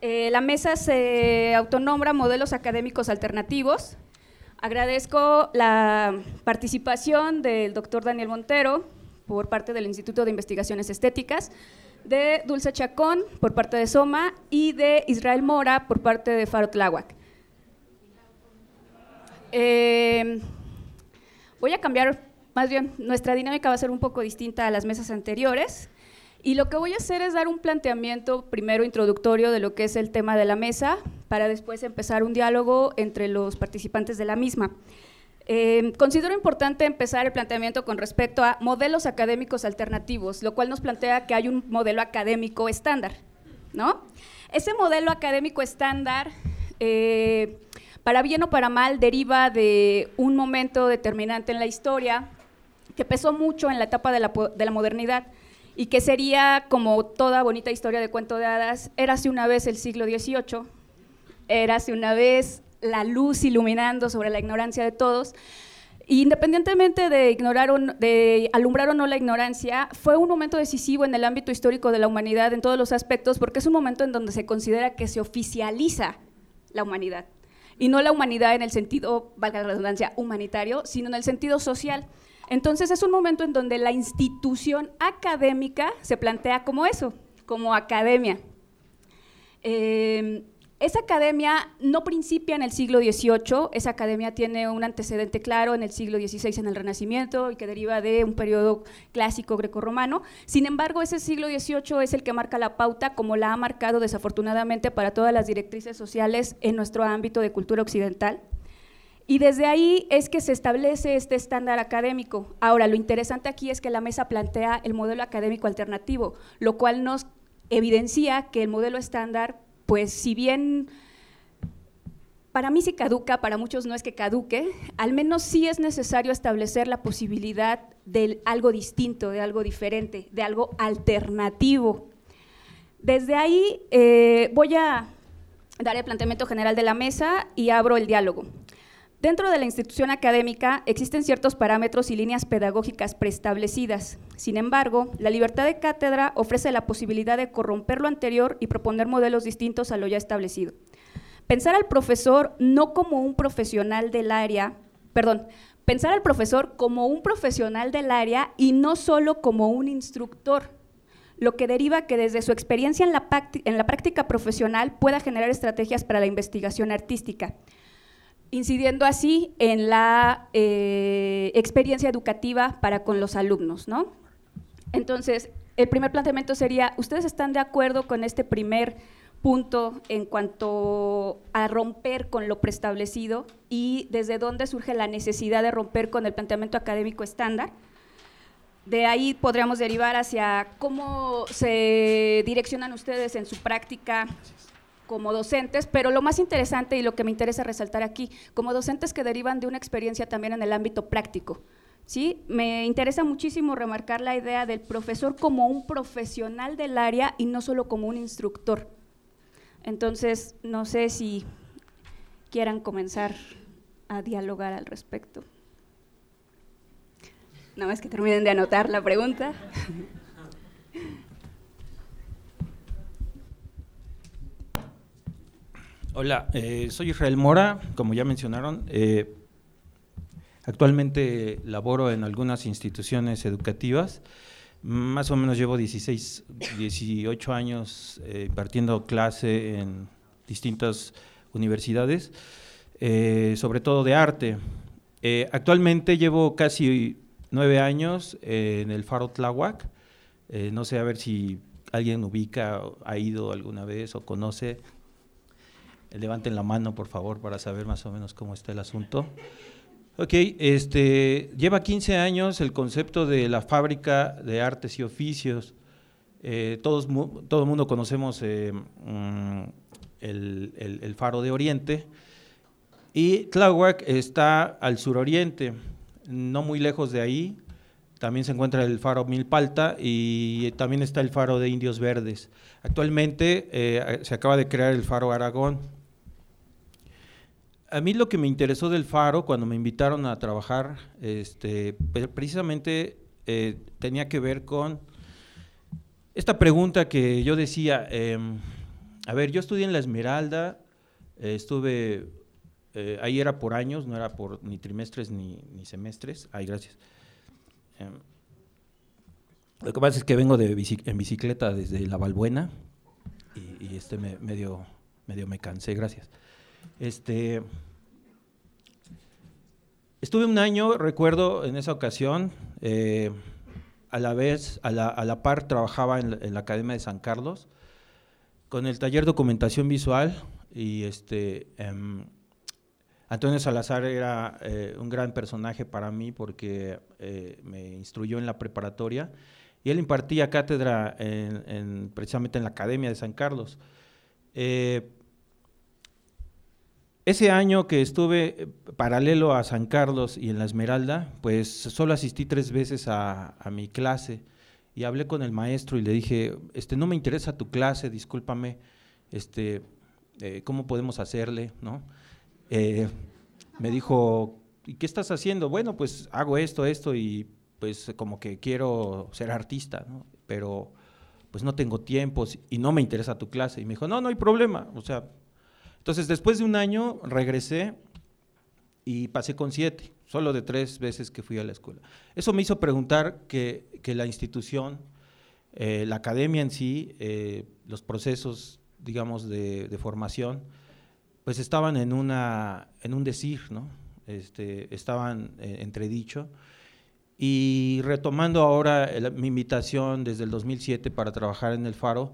Eh, la mesa se autonombra Modelos Académicos Alternativos. Agradezco la participación del doctor Daniel Montero por parte del Instituto de Investigaciones Estéticas, de Dulce Chacón por parte de Soma y de Israel Mora por parte de Faro Tláhuac. Eh, voy a cambiar, más bien, nuestra dinámica va a ser un poco distinta a las mesas anteriores. Y lo que voy a hacer es dar un planteamiento primero introductorio de lo que es el tema de la mesa, para después empezar un diálogo entre los participantes de la misma. Eh, considero importante empezar el planteamiento con respecto a modelos académicos alternativos, lo cual nos plantea que hay un modelo académico estándar, ¿no? Ese modelo académico estándar, eh, para bien o para mal, deriva de un momento determinante en la historia que pesó mucho en la etapa de la, de la modernidad y que sería como toda bonita historia de cuento de hadas, érase una vez el siglo XVIII, érase una vez la luz iluminando sobre la ignorancia de todos. Independientemente de, ignorar de alumbrar o no la ignorancia, fue un momento decisivo en el ámbito histórico de la humanidad en todos los aspectos, porque es un momento en donde se considera que se oficializa la humanidad. Y no la humanidad en el sentido, valga la redundancia, humanitario, sino en el sentido social. Entonces es un momento en donde la institución académica se plantea como eso, como academia. Eh, esa academia no principia en el siglo XVIII, esa academia tiene un antecedente claro en el siglo XVI, en el Renacimiento, y que deriva de un periodo clásico grecorromano. Sin embargo, ese siglo XVIII es el que marca la pauta, como la ha marcado desafortunadamente para todas las directrices sociales en nuestro ámbito de cultura occidental. Y desde ahí es que se establece este estándar académico. Ahora, lo interesante aquí es que la mesa plantea el modelo académico alternativo, lo cual nos evidencia que el modelo estándar, pues si bien para mí sí caduca, para muchos no es que caduque, al menos sí es necesario establecer la posibilidad de algo distinto, de algo diferente, de algo alternativo. Desde ahí eh, voy a dar el planteamiento general de la mesa y abro el diálogo. Dentro de la institución académica existen ciertos parámetros y líneas pedagógicas preestablecidas. Sin embargo, la libertad de cátedra ofrece la posibilidad de corromper lo anterior y proponer modelos distintos a lo ya establecido. Pensar al profesor no como un profesional del área, perdón, pensar al profesor como un profesional del área y no solo como un instructor, lo que deriva que desde su experiencia en la, en la práctica profesional pueda generar estrategias para la investigación artística incidiendo así en la eh, experiencia educativa para con los alumnos. ¿no? Entonces, el primer planteamiento sería, ¿ustedes están de acuerdo con este primer punto en cuanto a romper con lo preestablecido y desde dónde surge la necesidad de romper con el planteamiento académico estándar? De ahí podríamos derivar hacia cómo se direccionan ustedes en su práctica como docentes, pero lo más interesante y lo que me interesa resaltar aquí, como docentes que derivan de una experiencia también en el ámbito práctico. ¿sí? Me interesa muchísimo remarcar la idea del profesor como un profesional del área y no solo como un instructor. Entonces, no sé si quieran comenzar a dialogar al respecto. Nada más que terminen de anotar la pregunta. Hola, eh, soy Israel Mora, como ya mencionaron. Eh, actualmente laboro en algunas instituciones educativas. Más o menos llevo 16, 18 años eh, impartiendo clase en distintas universidades, sobre todo de arte. actualmente llevo casi nueve años en el Faro Tláhuac. no sé a ver si alguien ubica, ha ido alguna vez o conoce Levanten la mano, por favor, para saber más o menos cómo está el asunto. Ok, este, lleva 15 años el concepto de la fábrica de artes y oficios. Eh, todos, todo el mundo conocemos eh, mm, el, faro de Oriente. Y Tláhuac está al suroriente, no muy lejos de ahí. También se encuentra el faro Milpalta y también está el faro de Indios Verdes. Actualmente eh, se acaba de crear el faro Aragón, a mí lo que me interesó del Faro cuando me invitaron a trabajar, este, precisamente eh, tenía que ver con esta pregunta que yo decía, em, a ver, yo estudié en La Esmeralda, eh, estuve, eh, ahí era por años, no era por ni trimestres ni, semestres. Ay, gracias. Em, lo que pasa es que vengo de en bicicleta desde La Balbuena y, este me, medio, medio me cansé, gracias. Este, estuve un año, recuerdo, en esa ocasión, eh, a la vez, a la, a la par, trabajaba en la, Academia de San Carlos con el taller documentación visual y este eh, Antonio Salazar era eh, un gran personaje para mí porque eh, me instruyó en la preparatoria y él impartía cátedra en, en, precisamente en la Academia de San Carlos. Ese año que estuve eh, paralelo a San Carlos y en la Esmeralda, pues solo asistí tres veces a, mi clase y hablé con el maestro y le dije, este, no me interesa tu clase, discúlpame, este, eh, ¿cómo podemos hacerle? ¿no? Eh, me dijo, ¿y qué estás haciendo? Bueno, pues hago esto, esto y pues como que quiero ser artista, ¿no? pero pues no tengo tiempo y no me interesa tu clase. Y me dijo, no, no hay problema, o sea, entonces, después de un año regresé y pasé con siete, solo de tres veces que fui a la escuela. Eso me hizo preguntar que, que la institución, eh, la academia en sí, eh, los procesos, digamos, de, de, formación, pues estaban en, una, en un decir, ¿no? Este, estaban eh, entredicho. Y retomando ahora el, mi invitación desde el 2007 para trabajar en el Faro,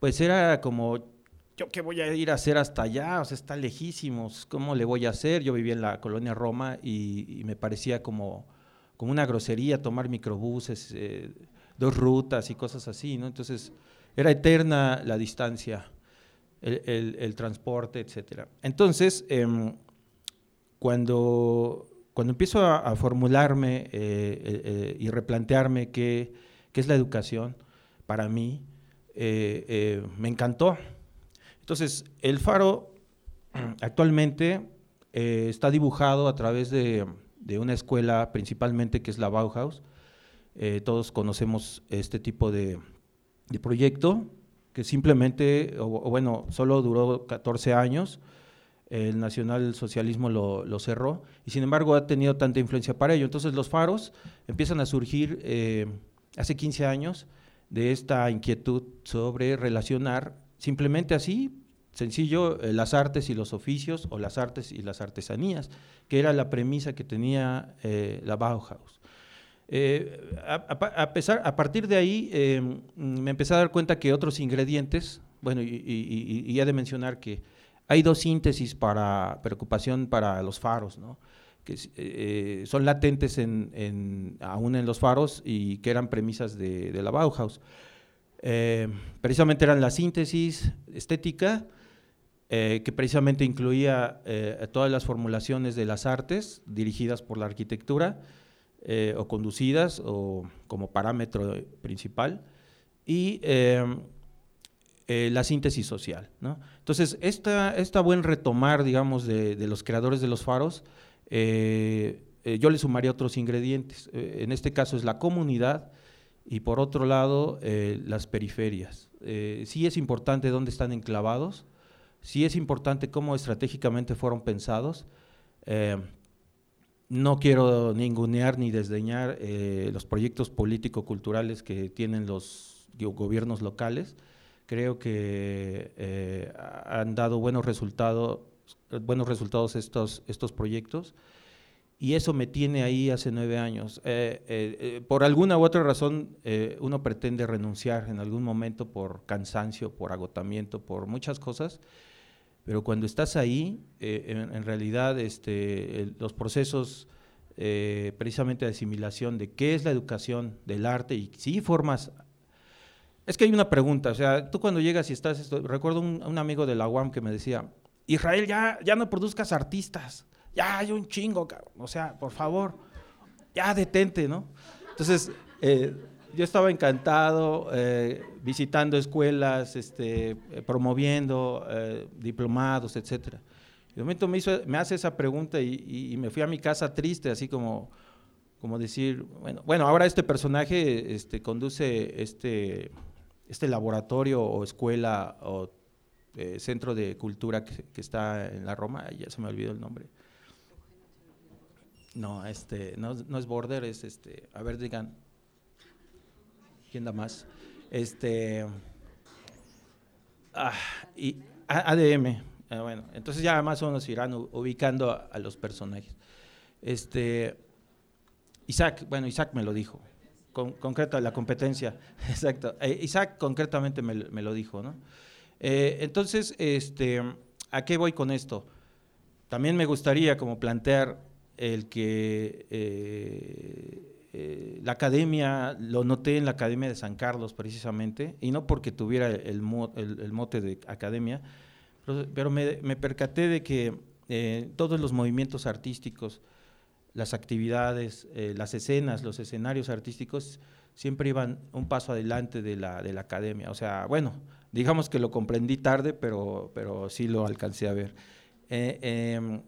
pues era como ¿yo qué voy a ir a hacer hasta allá? O sea, está lejísimos, ¿cómo le voy a hacer? Yo vivía en la colonia Roma y, me parecía como, como una grosería tomar microbuses, eh, dos rutas y cosas así, ¿no? Entonces, era eterna la distancia, el, transporte, etcétera. Entonces, eh, cuando, cuando empiezo a, formularme eh, eh, y replantearme qué, qué, es la educación para mí, me encantó entonces, el faro actualmente eh, está dibujado a través de, de, una escuela principalmente que es la Bauhaus. Eh, todos conocemos este tipo de, de proyecto que simplemente, o, bueno, solo duró 14 años, el nacionalsocialismo lo, lo, cerró y sin embargo ha tenido tanta influencia para ello. Entonces los faros empiezan a surgir eh, hace 15 años de esta inquietud sobre relacionar simplemente así, sencillo, eh, las artes y los oficios o las artes y las artesanías, que era la premisa que tenía eh, la Bauhaus. Eh, a, pesar, a partir de ahí eh, me empecé a dar cuenta que otros ingredientes, bueno, y, y, he de mencionar que hay dos síntesis para preocupación para los faros, ¿no? que son latentes en, aún en los faros y que eran premisas de, la Bauhaus. Precisamente eran la síntesis estética, eh, que precisamente incluía eh, todas las formulaciones de las artes dirigidas por la arquitectura eh, o conducidas o como parámetro principal, y la síntesis social. ¿no? Entonces, esta, esta buen retomar, digamos, de, de, los creadores de los faros, yo le sumaría otros ingredientes. en este caso es la comunidad, y por otro lado, eh, las periferias. Eh, sí es importante dónde están enclavados, sí es importante cómo estratégicamente fueron pensados. Eh, no quiero ningunear ni desdeñar eh, los proyectos político-culturales que tienen los gobiernos locales. Creo que eh, han dado buenos resultados, buenos resultados estos, estos proyectos y eso me tiene ahí hace nueve años. Eh, eh, eh, por alguna u otra razón, eh, uno pretende renunciar en algún momento por cansancio, por agotamiento, por muchas cosas, pero cuando estás ahí, eh, en, realidad este, los procesos eh, precisamente de asimilación de qué es la educación del arte y si formas... Es que hay una pregunta, o sea, tú cuando llegas y estás, recuerdo un, un amigo de la UAM que me decía, Israel, ya, ya no produzcas artistas ya hay un chingo. O sea, por favor, ya detente, ¿no? Entonces, eh, yo estaba encantado eh, visitando escuelas, este, eh, promoviendo eh, diplomados, etcétera. De momento me, hizo, me hace esa pregunta y, y, me fui a mi casa triste, así como, como decir, bueno, bueno, ahora este personaje este, conduce este, este laboratorio o escuela o eh, centro de cultura que, está en la Roma, ya se me olvidó el nombre. No, este, no, no es Border, es este, a ver, digan, ¿quién da más? Este, ah, y ADM, ah, bueno, entonces ya más o menos irán ubicando a, los personajes. Este, Isaac, bueno, Isaac me lo dijo, con, concreto, la competencia, exacto, eh, Isaac concretamente me, lo dijo, ¿no? Eh, entonces, este, ¿a qué voy con esto? También me gustaría como plantear el que eh, eh, la academia, lo noté en la Academia de San Carlos precisamente, y no porque tuviera el, mote de academia, pero, me, percaté de que todos los movimientos artísticos, las actividades, las escenas, los escenarios artísticos, siempre iban un paso adelante de la, de la academia. O sea, bueno, digamos que lo comprendí tarde, pero, pero sí lo alcancé a ver. Eh, em,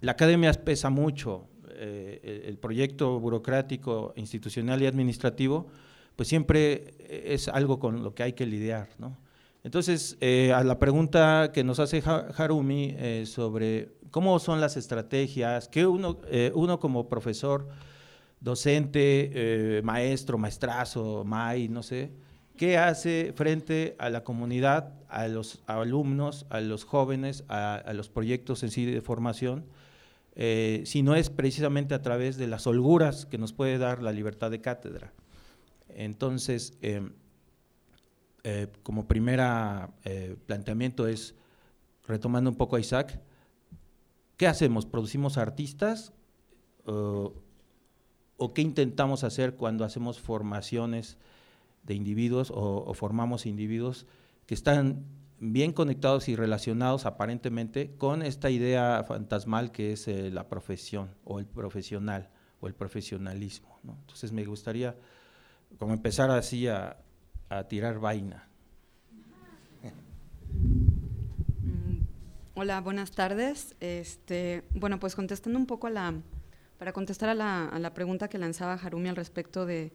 la academia pesa mucho, eh, el proyecto burocrático, institucional y administrativo, pues siempre es algo con lo que hay que lidiar, ¿no? Entonces, eh, a la pregunta que nos hace Harumi sobre cómo son las estrategias, que uno, uno como profesor, docente, maestro, maestrazo, MAI, no sé, ¿Qué hace frente a la comunidad, a los alumnos, a los jóvenes, a, los proyectos en sí de formación? Eh, si no es precisamente a través de las holguras que nos puede dar la libertad de cátedra. Entonces, em, eh, como primera eh, planteamiento es, retomando un poco a Isaac, ¿qué hacemos? ¿Producimos artistas? ¿O qué intentamos hacer cuando hacemos formaciones de individuos o, formamos individuos que están bien conectados y relacionados aparentemente con esta idea fantasmal que es eh, la profesión o el profesional o el profesionalismo. Entonces me gustaría como empezar así a, tirar vaina. Mm, hola, buenas tardes. Este, bueno, pues contestando un poco a la, para contestar a la, a la pregunta que lanzaba Harumi al respecto de,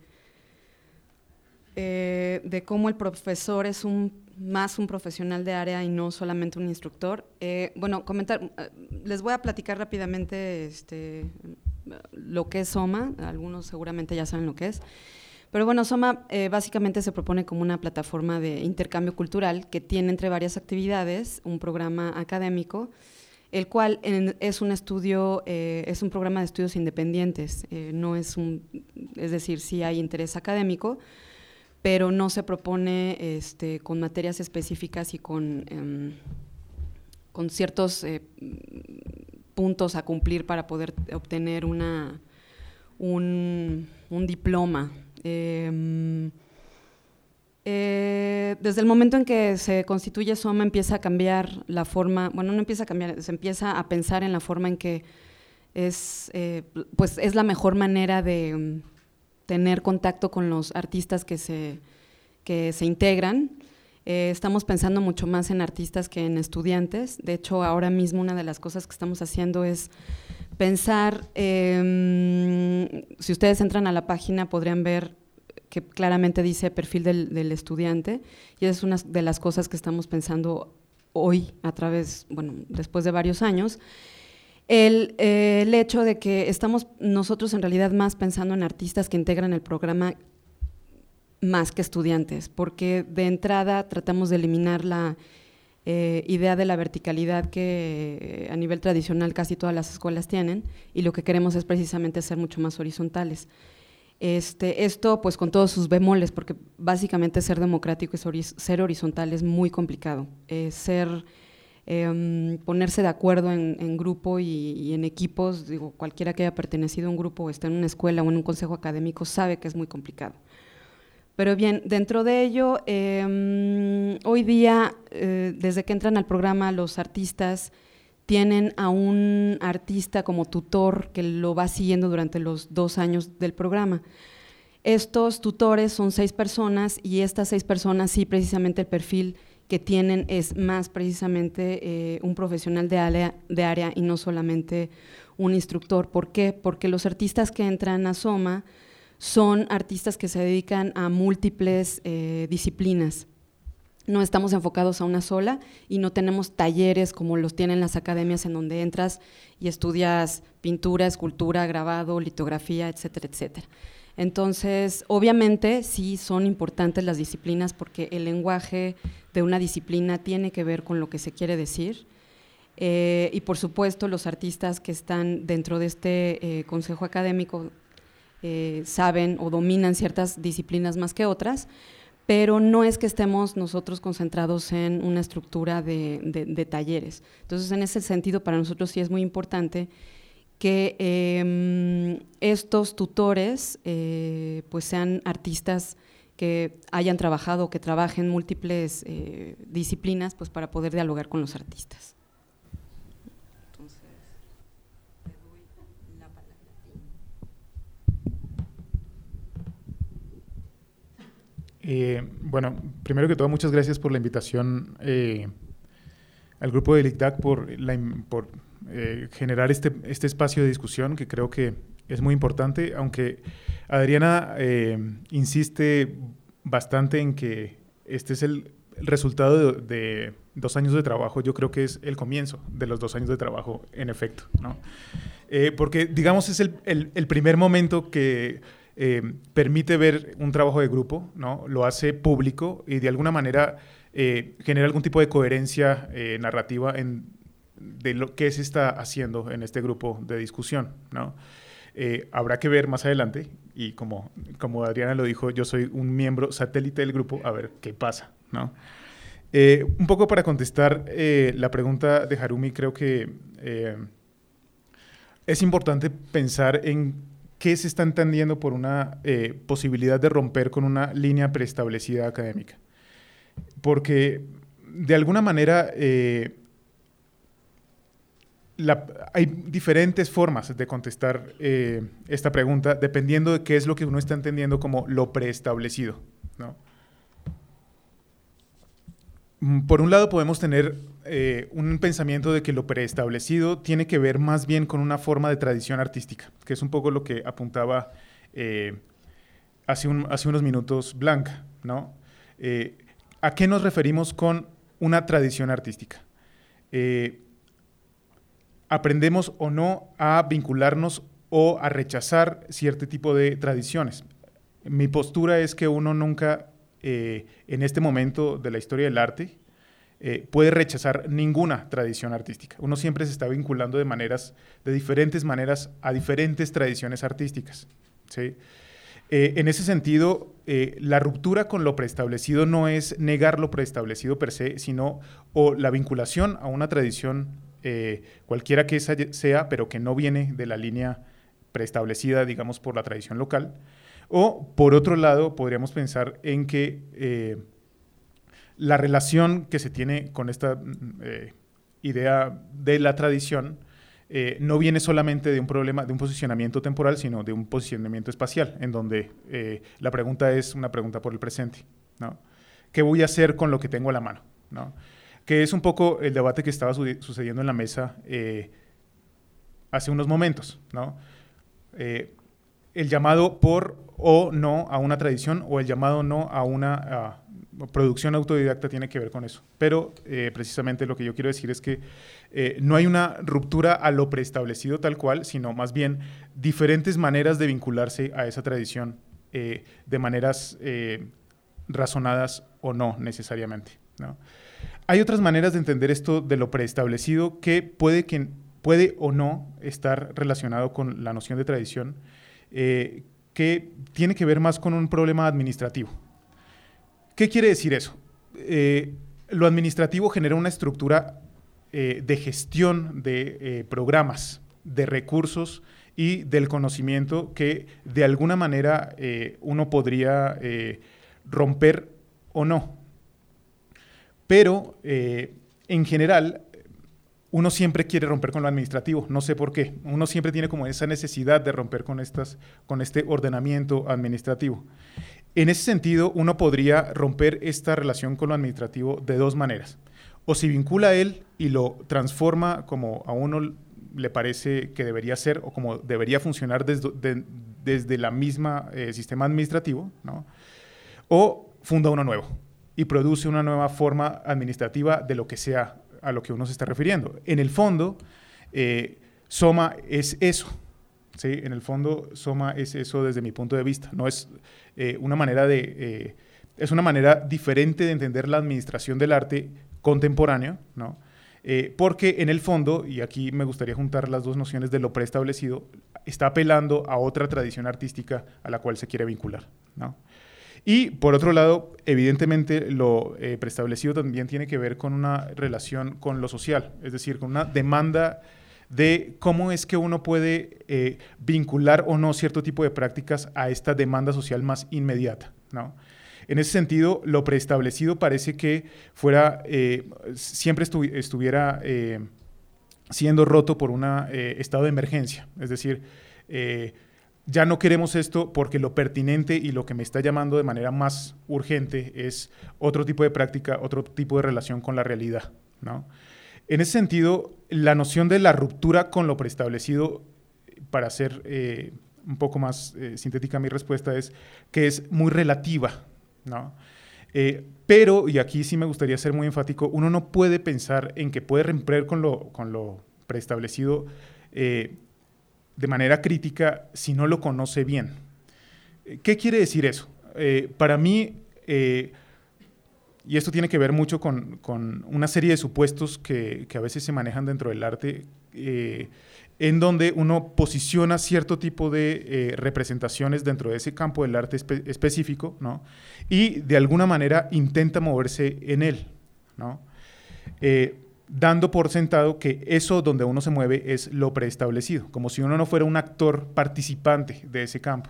eh, de cómo el profesor es un, más un profesional de área y no solamente un instructor. Eh, bueno, comentar, eh, les voy a platicar rápidamente este, lo que es SOMA, algunos seguramente ya saben lo que es. Pero bueno, SOMA básicamente se propone como una plataforma de intercambio cultural que tiene entre varias actividades un programa académico, el cual es un estudio, es un programa de estudios independientes, no es un, es decir, sí hay interés académico, pero no se propone este, con materias específicas y con, em, con ciertos eh, puntos a cumplir para poder obtener una, un, diploma. Em, eh, desde el momento en que se constituye SOMA empieza a cambiar la forma, bueno, no empieza a cambiar, se empieza a pensar en la forma en que es, eh, pues es la mejor manera de tener contacto con los artistas que se, que se integran. Eh, estamos pensando mucho más en artistas que en estudiantes. De hecho, ahora mismo una de las cosas que estamos haciendo es pensar, em, si ustedes entran a la página podrían ver que claramente dice perfil del, estudiante y es una de las cosas que estamos pensando hoy a través, bueno, después de varios años. El, hecho de que estamos nosotros en realidad más pensando en artistas que integran el programa más que estudiantes, porque de entrada tratamos de eliminar la eh, idea de la verticalidad que eh, a nivel tradicional casi todas las escuelas tienen y lo que queremos es precisamente ser mucho más horizontales. Este, esto pues con todos sus bemoles, porque básicamente ser democrático y ser horizontal es muy complicado. Eh, ser Em, ponerse de acuerdo en, grupo y, en equipos, digo, cualquiera que haya pertenecido a un grupo o esté en una escuela o en un consejo académico sabe que es muy complicado. Pero bien, dentro de ello, em, hoy día, eh, desde que entran al programa, los artistas tienen a un artista como tutor que lo va siguiendo durante los dos años del programa. Estos tutores son seis personas y estas seis personas sí precisamente el perfil que tienen es más precisamente eh, un profesional de área, y no solamente un instructor. ¿Por qué? Porque los artistas que entran a Soma son artistas que se dedican a múltiples eh, disciplinas. no estamos enfocados a una sola y no tenemos talleres como los tienen las academias en donde entras y estudias pintura, escultura, grabado, litografía, etcétera, etcétera. Entonces, obviamente sí son importantes las disciplinas porque el lenguaje de una disciplina tiene que ver con lo que se quiere decir. Eh, y por supuesto, los artistas que están dentro de este eh, consejo académico eh, saben o dominan ciertas disciplinas más que otras, pero no es que estemos nosotros concentrados en una estructura de, talleres. Entonces, en ese sentido, para nosotros sí es muy importante que em, estos tutores eh, pues sean artistas que hayan trabajado, que trabajen múltiples eh, disciplinas, pues para poder dialogar con los artistas. Eh, bueno, primero que todo, muchas gracias por la invitación eh, al grupo de LICDAC por, por eh, generar este, este espacio de discusión que creo que es muy importante, aunque Adriana insiste bastante en que este es el, resultado de, dos años de trabajo, yo creo que es el comienzo de los dos años de trabajo, en efecto, ¿no? porque, digamos, es el, el primer momento que eh, permite ver un trabajo de grupo, ¿no? lo hace público y de alguna manera eh, genera algún tipo de coherencia eh, narrativa en, de lo que se está haciendo en este grupo de discusión. ¿no? habrá que ver más adelante y como, como Adriana lo dijo, yo soy un miembro satélite del grupo, a ver qué pasa. ¿no? un poco para contestar la pregunta de Harumi, creo que es importante pensar en ¿qué se está entendiendo por una eh, posibilidad de romper con una línea preestablecida académica? Porque de alguna manera hay diferentes formas de contestar eh, esta pregunta dependiendo de qué es lo que uno está entendiendo como lo preestablecido. Mm, por un lado podemos tener eh, un pensamiento de que lo preestablecido tiene que ver más bien con una forma de tradición artística, que es un poco lo que apuntaba eh, hace, unos minutos Blanca. ¿no? ¿A qué nos referimos con una tradición artística? ¿Aprendemos o no a vincularnos o a rechazar cierto tipo de tradiciones? Mi postura es que uno nunca eh, en este momento de la historia del arte eh, puede rechazar ninguna tradición artística. Uno siempre se está vinculando de maneras, de diferentes maneras, a diferentes tradiciones artísticas. ¿sí? Eh, en ese sentido, la ruptura con lo preestablecido no es negar lo preestablecido per se, sino o la vinculación a una tradición, cualquiera que sea, pero que no viene de la línea preestablecida, digamos, por la tradición local, o, por otro lado, podríamos pensar en que eh, la relación que se tiene con esta mm, eh, idea de la tradición eh, no viene solamente de un problema, de un posicionamiento temporal, sino de un posicionamiento espacial, en donde la pregunta es una pregunta por el presente. ¿no? ¿Qué voy a hacer con lo que tengo a la mano? ¿no? Que es un poco el debate que estaba sucediendo en la mesa hace unos momentos. ¿no? el llamado por o no a una tradición o el llamado no a una producción autodidacta tiene que ver con eso. Pero eh, precisamente lo que yo quiero decir es que eh, no hay una ruptura a lo preestablecido tal cual, sino más bien diferentes maneras de vincularse a esa tradición eh, de maneras razonadas o no necesariamente. Hay otras maneras de entender esto de lo preestablecido que puede, que puede o no estar relacionado con la noción de tradición eh, que tiene que ver más con un problema administrativo. ¿Qué quiere decir eso? Eh, lo administrativo genera una estructura eh, de gestión de programas, de recursos y del conocimiento que de alguna manera uno podría romper o no. Pero en general uno siempre quiere romper con lo administrativo, no sé por qué. Uno siempre tiene como esa necesidad de romper con, estas, con este ordenamiento administrativo. En ese sentido, uno podría romper esta relación con lo administrativo de dos maneras. O si vincula a él y lo transforma como a uno le parece que debería ser o como debería funcionar desde, desde la misma eh, sistema administrativo, ¿no? o funda uno nuevo. Y produce una nueva forma administrativa de lo que sea a lo que uno se está refiriendo. En el fondo, eh, Soma es eso. ¿sí? En el fondo, Soma es eso desde mi punto de vista. No es eh, una manera de... Eh, es una manera diferente de entender la administración del arte contemporáneo, ¿no? porque en el fondo, y aquí me gustaría juntar las dos nociones de lo preestablecido, está apelando a otra tradición artística a la cual se quiere vincular. ¿no? Y por otro lado, evidentemente lo eh, preestablecido también tiene que ver con una relación con lo social, es decir, con una demanda de cómo es que uno puede eh, vincular o no cierto tipo de prácticas a esta demanda social más inmediata. ¿no? En ese sentido, lo preestablecido parece que fuera, eh, siempre estuviera siendo roto por un estado de emergencia, es decir, ya no queremos esto porque lo pertinente y lo que me está llamando de manera más urgente es otro tipo de práctica, otro tipo de relación con la realidad. ¿no? En ese sentido, la noción de la ruptura con lo preestablecido, para ser eh, un poco más eh, sintética mi respuesta, es que es muy relativa. ¿no? Eh, pero, y aquí sí me gustaría ser muy enfático, uno no puede pensar en que puede romper con lo, con lo preestablecido de manera crítica si no lo conoce bien. ¿Qué quiere decir eso? Eh, para mí, eh, y esto tiene que ver mucho con, una serie de supuestos que, a veces se manejan dentro del arte, eh, en donde uno posiciona cierto tipo de representaciones dentro de ese campo del arte específico, ¿no? Y de alguna manera intenta moverse en él, ¿no? Dando por sentado que eso donde uno se mueve es lo preestablecido, como si uno no fuera un actor participante de ese campo.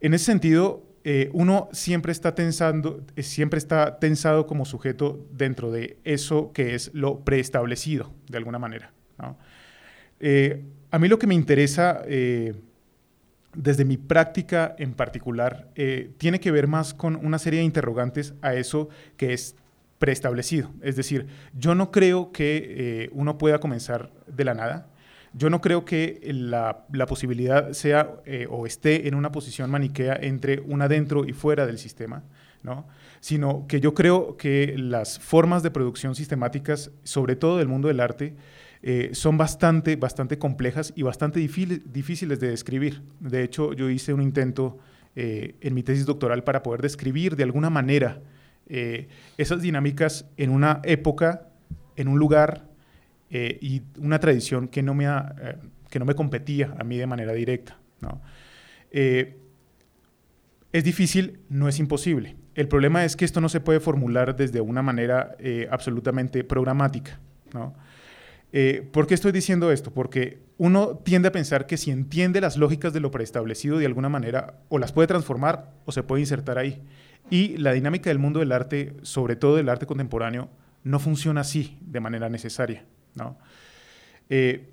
En ese sentido, eh, uno siempre está, tensando, eh, siempre está tensado como sujeto dentro de eso que es lo preestablecido, de alguna manera. Eh, a mí lo que me interesa desde mi práctica en particular, tiene que ver más con una serie de interrogantes a eso que es preestablecido. Es decir, yo no creo que eh, uno pueda comenzar de la nada. Yo no creo que la, posibilidad sea eh, o esté en una posición maniquea entre una dentro y fuera del sistema, ¿no? sino que yo creo que las formas de producción sistemáticas, sobre todo del mundo del arte, eh, son bastante, bastante complejas y bastante difíciles de describir. De hecho, yo hice un intento en mi tesis doctoral para poder describir de alguna manera eh, esas dinámicas en una época, en un lugar eh, y una tradición que no, me eh, que no me competía a mí de manera directa. es difícil, no es imposible. El problema es que esto no se puede formular desde una manera absolutamente programática. ¿Por qué estoy diciendo esto? Porque uno tiende a pensar que si entiende las lógicas de lo preestablecido de alguna manera, o las puede transformar o se puede insertar ahí. Y la dinámica del mundo del arte, sobre todo del arte contemporáneo, no funciona así de manera necesaria. ¿no? Eh,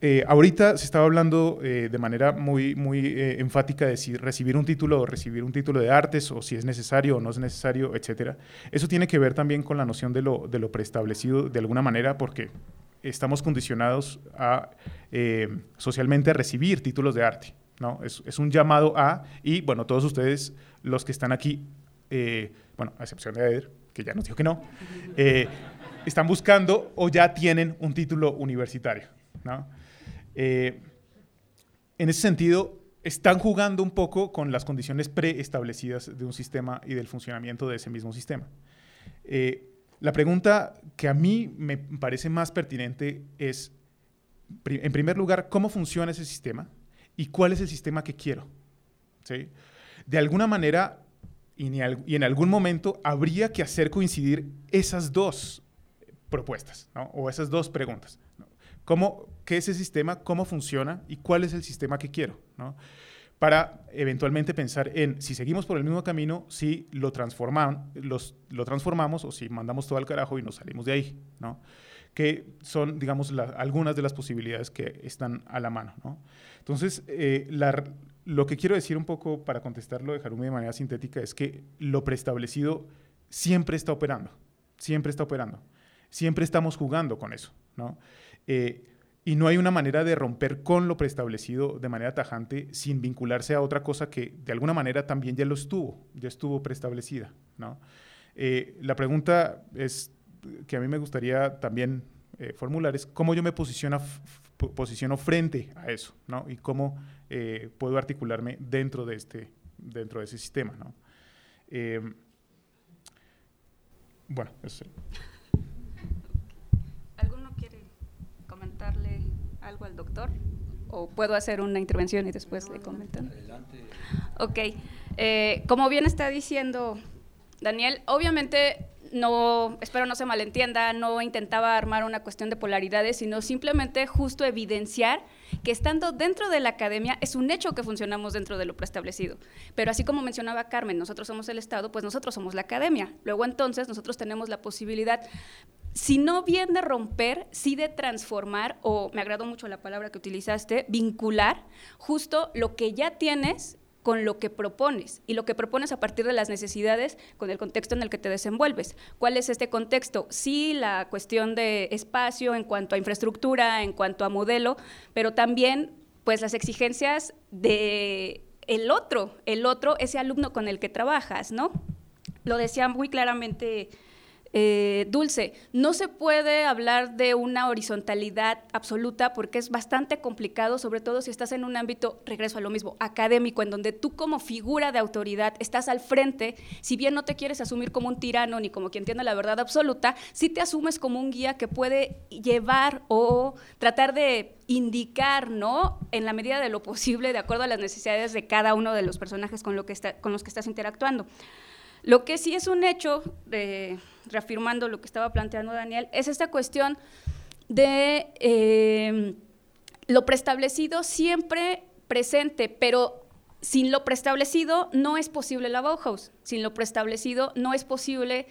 eh, ahorita se estaba hablando eh, de manera muy, muy enfática de si recibir un título o recibir un título de artes o si es necesario o no es necesario, etc. Eso tiene que ver también con la noción de lo, de lo preestablecido de alguna manera porque estamos condicionados a, socialmente a recibir títulos de arte. ¿no? Es, es, un llamado a, y bueno, todos ustedes los que están aquí, eh, bueno, a excepción de Eder, que ya nos dijo que no, eh, están buscando o ya tienen un título universitario. Eh, en ese sentido, están jugando un poco con las condiciones preestablecidas de un sistema y del funcionamiento de ese mismo sistema. la pregunta que a mí me parece más pertinente es, en primer lugar, ¿cómo funciona ese sistema? ¿Y cuál es el sistema que quiero? ¿Sí? De alguna manera y, en algún momento habría que hacer coincidir esas dos propuestas o esas dos preguntas. ¿Cómo, ¿Qué es el sistema? ¿Cómo funciona? ¿Y cuál es el sistema que quiero? Para eventualmente pensar en si seguimos por el mismo camino, si lo, los, lo transformamos o si mandamos todo al carajo y nos salimos de ahí. ¿no? que son, digamos, algunas de las posibilidades que están a la mano. Entonces, eh, la, lo que quiero decir un poco para contestarlo de Harumi de manera sintética es que lo preestablecido siempre está operando, siempre está operando, siempre estamos jugando con eso, ¿no? Eh, y no hay una manera de romper con lo preestablecido de manera tajante sin vincularse a otra cosa que de alguna manera también ya lo estuvo, ya estuvo preestablecida. ¿no? Eh, la pregunta es que a mí me gustaría también eh, formular es cómo yo me posiciono, posiciono frente a eso ¿no? y cómo eh, puedo articularme dentro de, este, dentro de ese sistema. ¿no? bueno, eso algo al doctor? ¿O puedo hacer una intervención y después le comentan? Adelante. Ok. Eh, como bien está diciendo Daniel, obviamente no, espero no se malentienda, no intentaba armar una cuestión de polaridades, sino simplemente justo evidenciar que estando dentro de la academia es un hecho que funcionamos dentro de lo preestablecido. Pero así como mencionaba Carmen, nosotros somos el Estado, pues nosotros somos la academia. Luego entonces nosotros tenemos la posibilidad si no bien de romper, sí de transformar, o me agradó mucho la palabra que utilizaste, vincular justo lo que ya tienes con lo que propones y lo que propones a partir de las necesidades con el contexto en el que te desenvuelves. ¿Cuál es este contexto? Sí, la cuestión de espacio en cuanto a infraestructura, en cuanto a modelo, pero también pues las exigencias de el otro, el otro, ese alumno con el que trabajas, ¿no? Lo decía muy claramente eh, Dulce, no se puede hablar de una horizontalidad absoluta porque es bastante complicado, sobre todo si estás en un ámbito, regreso a lo mismo, académico, en donde tú como figura de autoridad estás al frente, si bien no te quieres asumir como un tirano ni como quien tiene la verdad absoluta, sí te asumes como un guía que puede llevar o tratar de indicar, ¿no? En la medida de lo posible, de acuerdo a las necesidades de cada uno de los personajes con, con los que estás interactuando. Lo que sí es un hecho, reafirmando lo que estaba planteando Daniel, es esta cuestión de eh, lo preestablecido siempre presente, pero sin lo preestablecido no es posible la Bauhaus, sin lo preestablecido no es posible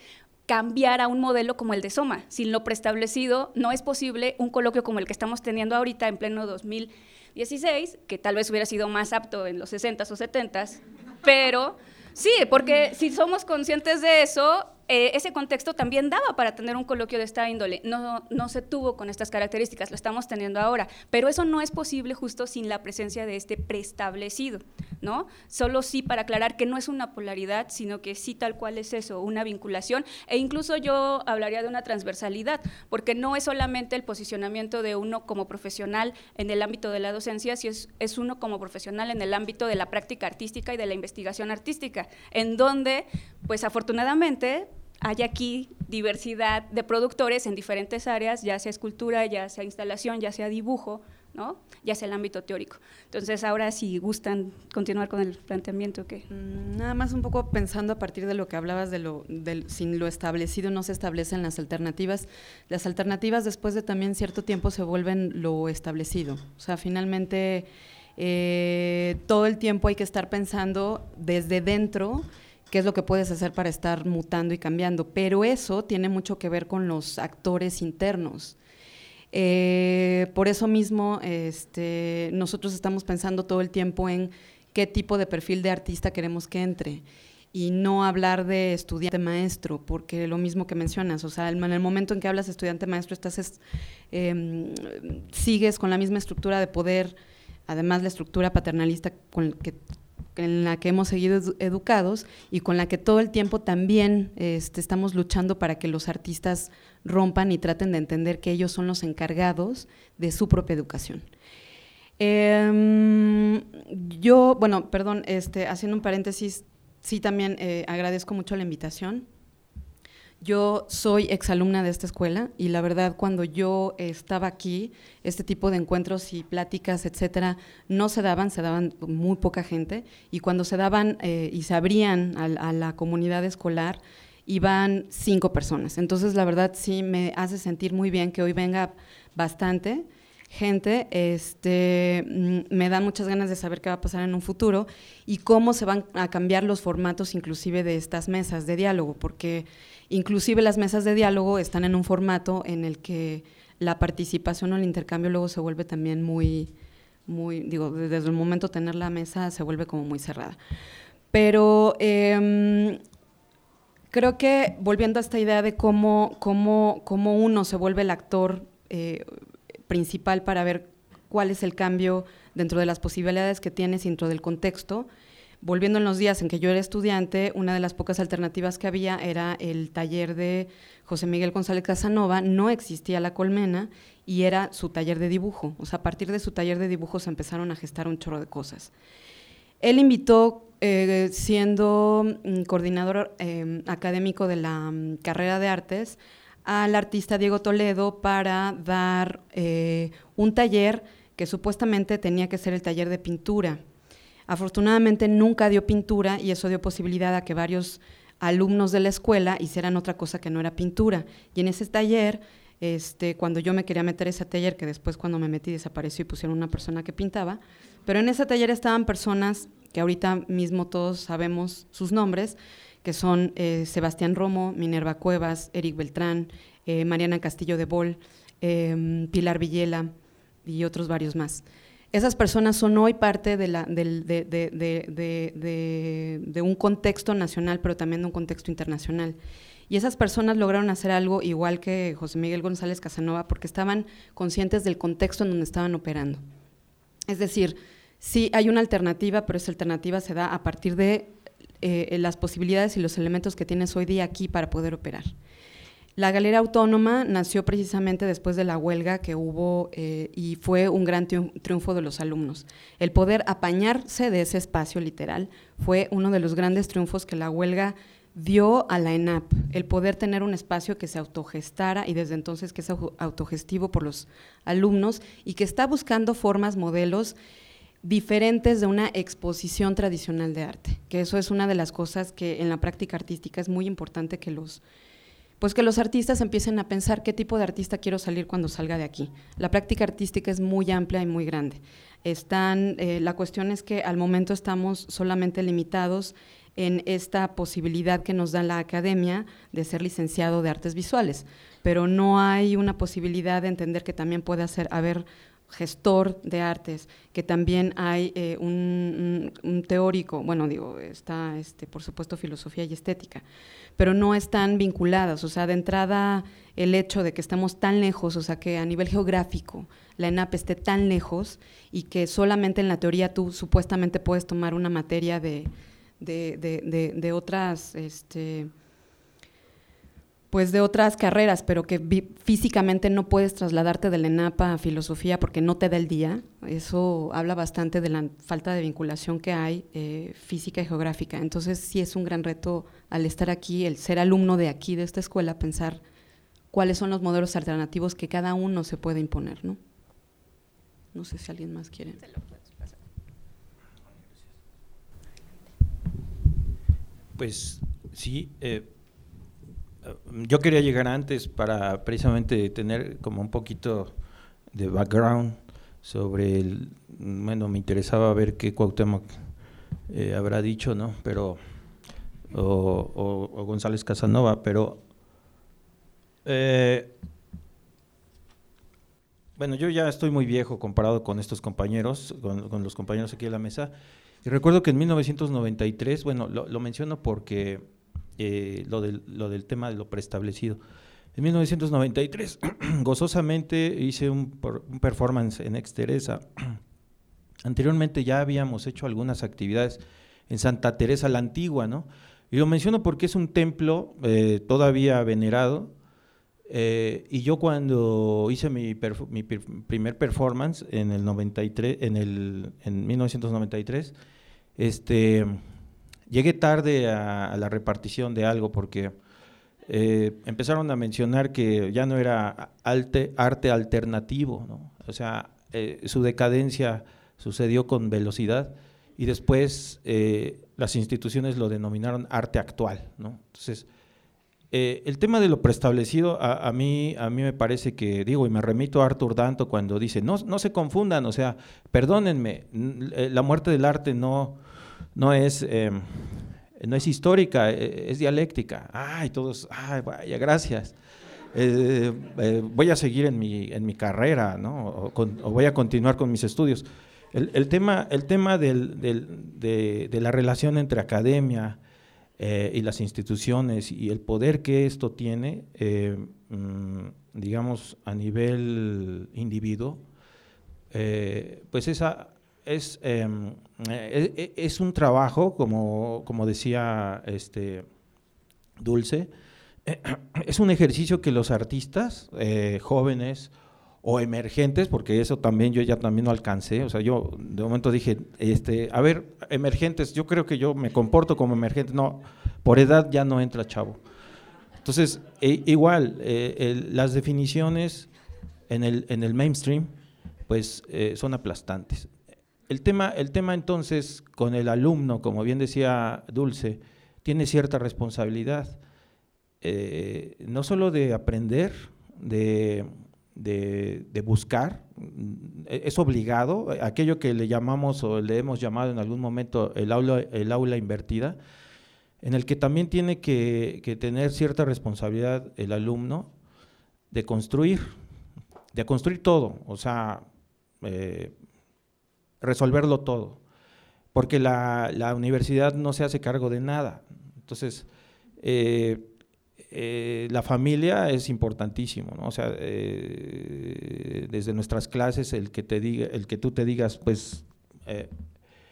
cambiar a un modelo como el de Soma, sin lo preestablecido no es posible un coloquio como el que estamos teniendo ahorita en pleno 2016, que tal vez hubiera sido más apto en los 60s o 70s, pero Sí, porque si somos conscientes de eso, eh, ese contexto también daba para tener un coloquio de esta índole. No, no se tuvo con estas características, lo estamos teniendo ahora, pero eso no es posible justo sin la presencia de este preestablecido, ¿no? Solo sí para aclarar que no es una polaridad, sino que sí tal cual es eso, una vinculación, e incluso yo hablaría de una transversalidad, porque no es solamente el posicionamiento de uno como profesional en el ámbito de la docencia, si es, es uno como profesional en el ámbito de la práctica artística y de la investigación artística, en donde, pues afortunadamente, hay aquí diversidad de productores en diferentes áreas, ya sea escultura, ya sea instalación, ya sea dibujo, ¿no? ya sea el ámbito teórico. Entonces, ahora si gustan continuar con el planteamiento que... Mm, nada más un poco pensando a partir de lo que hablabas de lo sin lo establecido no se establecen las alternativas. Las alternativas después de también cierto tiempo se vuelven lo establecido. O sea, finalmente eh, todo el tiempo hay que estar pensando desde dentro qué es lo que puedes hacer para estar mutando y cambiando, pero eso tiene mucho que ver con los actores internos. Eh, por eso mismo, este, nosotros estamos pensando todo el tiempo en qué tipo de perfil de artista queremos que entre y no hablar de estudiante maestro, porque lo mismo que mencionas, o sea, en el momento en que hablas estudiante maestro, estás em, sigues con la misma estructura de poder, además la estructura paternalista con que en la que hemos seguido educados y con la que todo el tiempo también este, estamos luchando para que los artistas rompan y traten de entender que ellos son los encargados de su propia educación. Em, yo, bueno, perdón, este, haciendo un paréntesis, sí también eh, agradezco mucho la invitación. Yo soy exalumna de esta escuela y la verdad cuando yo estaba aquí, este tipo de encuentros y pláticas, etcétera, no se daban, se daban muy poca gente y cuando se daban eh, y se abrían a, la comunidad escolar, iban cinco personas. Entonces la verdad sí me hace sentir muy bien que hoy venga bastante gente, este, mm, me dan muchas ganas de saber qué va a pasar en un futuro y cómo se van a cambiar los formatos inclusive de estas mesas de diálogo, porque Inclusive las mesas de diálogo están en un formato en el que la participación o el intercambio luego se vuelve también muy, muy, digo, desde el momento de tener la mesa se vuelve como muy cerrada. Pero em, creo que volviendo a esta idea de cómo, cómo, cómo uno se vuelve el actor, eh, principal para ver cuál es el cambio dentro de las posibilidades que tienes dentro del contexto. Volviendo en los días en que yo era estudiante, una de las pocas alternativas que había era el taller de José Miguel González Casanova, no existía la colmena y era su taller de dibujo. O sea, a partir de su taller de dibujo se empezaron a gestar un chorro de cosas. Él invitó, eh, siendo mm, coordinador em, académico de la mm, carrera de artes, al artista Diego Toledo para dar eh, un taller que supuestamente tenía que ser el taller de pintura. Afortunadamente nunca dio pintura y eso dio posibilidad a que varios alumnos de la escuela hicieran otra cosa que no era pintura. Y en ese taller, este, cuando yo me quería meter ese taller, que después cuando me metí desapareció y pusieron una persona que pintaba, pero en ese taller estaban personas que ahorita mismo todos sabemos sus nombres, que son eh, Sebastián Romo, Minerva Cuevas, Eric Beltrán, eh, Mariana Castillo de Bol, em, Pilar Villela y otros varios más. Esas personas son hoy parte de, de, un contexto nacional, pero también de un contexto internacional. Y esas personas lograron hacer algo igual que José Miguel González Casanova, porque estaban conscientes del contexto en donde estaban operando. Es decir, sí hay una alternativa, pero esa alternativa se da a partir de eh, las posibilidades y los elementos que tienes hoy día aquí para poder operar. La Galera Autónoma nació precisamente después de la huelga que hubo eh, y fue un gran triunfo de los alumnos. El poder apañarse de ese espacio literal fue uno de los grandes triunfos que la huelga dio a la ENAP, el poder tener un espacio que se autogestara y desde entonces que es autogestivo por los alumnos y que está buscando formas, modelos diferentes de una exposición tradicional de arte, que eso es una de las cosas que en la práctica artística es muy importante que los, pues que los artistas empiecen a pensar qué tipo de artista quiero salir cuando salga de aquí. La práctica artística es muy amplia y muy grande. Están, eh, la cuestión es que al momento estamos solamente limitados en esta posibilidad que nos da la academia de ser licenciado de artes visuales, pero no hay una posibilidad de entender que también puede hacer, haber gestor de artes, que también hay eh, un, teórico, bueno, digo, está, este, por supuesto, filosofía y estética, pero no están vinculadas, o sea, de entrada el hecho de que estemos tan lejos, o sea, que a nivel geográfico la ENAP esté tan lejos y que solamente en la teoría tú supuestamente puedes tomar una materia de, de, de, de otras... Este, pues de otras carreras, pero que físicamente no puedes trasladarte de la ENAPA a filosofía porque no te da el día. Eso habla bastante de la falta de vinculación que hay eh, física y geográfica. Entonces sí es un gran reto al estar aquí, el ser alumno de aquí, de esta escuela, pensar cuáles son los modelos alternativos que cada uno se puede imponer. No, no sé si alguien más quiere. Pues sí. Eh, yo quería llegar antes para precisamente tener como un poquito de background sobre el, bueno, me interesaba ver qué Cuauhtémoc eh, habrá dicho, ¿no? Pero, o, González Casanova, pero, eh, bueno, yo ya estoy muy viejo comparado con estos compañeros, con, los compañeros aquí de la mesa, y recuerdo que en 1993, bueno, lo menciono porque eh, lo, del, lo del tema de lo preestablecido. En 1993, gozosamente hice un, performance en Exteresa. Anteriormente ya habíamos hecho algunas actividades en Santa Teresa la Antigua, ¿no? Y lo menciono porque es un templo eh, todavía venerado. Eh, y yo cuando hice mi, mi, primer performance en el 93, en el en 1993, este Llegué tarde a, la repartición de algo porque eh, empezaron a mencionar que ya no era arte, alternativo, ¿no? o sea, eh, su decadencia sucedió con velocidad y después eh, las instituciones lo denominaron arte actual. ¿no? Entonces, el tema de lo preestablecido, a, mí, a mí me parece que, digo, y me remito a Arthur Danto cuando dice, no, no se confundan, o sea, perdónenme, la muerte del arte no, no es, em, no es histórica, e, es dialéctica. Ay, todos, ay, vaya, gracias. Eh, eh, voy a seguir en mi, en mi carrera, ¿no? O, voy a continuar con mis estudios. El, tema, el tema del, de, de, la relación entre academia eh, y las instituciones y el poder que esto tiene, mm, digamos, a nivel individuo, eh, pues esa es, em, e, e, es, un trabajo, como, como decía este Dulce, es un ejercicio que los artistas eh, jóvenes o emergentes, porque eso también yo ya también no alcancé, o sea, yo de momento dije, este, a ver, emergentes, yo creo que yo me comporto como emergente, no, por edad ya no entra chavo. Entonces, e, igual, eh, las definiciones en el, en el mainstream, pues eh, son aplastantes. El tema, el tema entonces con el alumno, como bien decía Dulce, tiene cierta responsabilidad, eh, no solo de aprender, de de, buscar, es obligado, aquello que le llamamos o le hemos llamado en algún momento el aula, el aula invertida, en el que también tiene que, tener cierta responsabilidad el alumno de construir, de construir todo, o sea, eh, resolverlo todo, porque la, la, universidad no se hace cargo de nada. Entonces, eh, eh, la familia es importantísimo, ¿no? O sea, eh, desde nuestras clases, el que, te diga, el que tú te digas, pues, he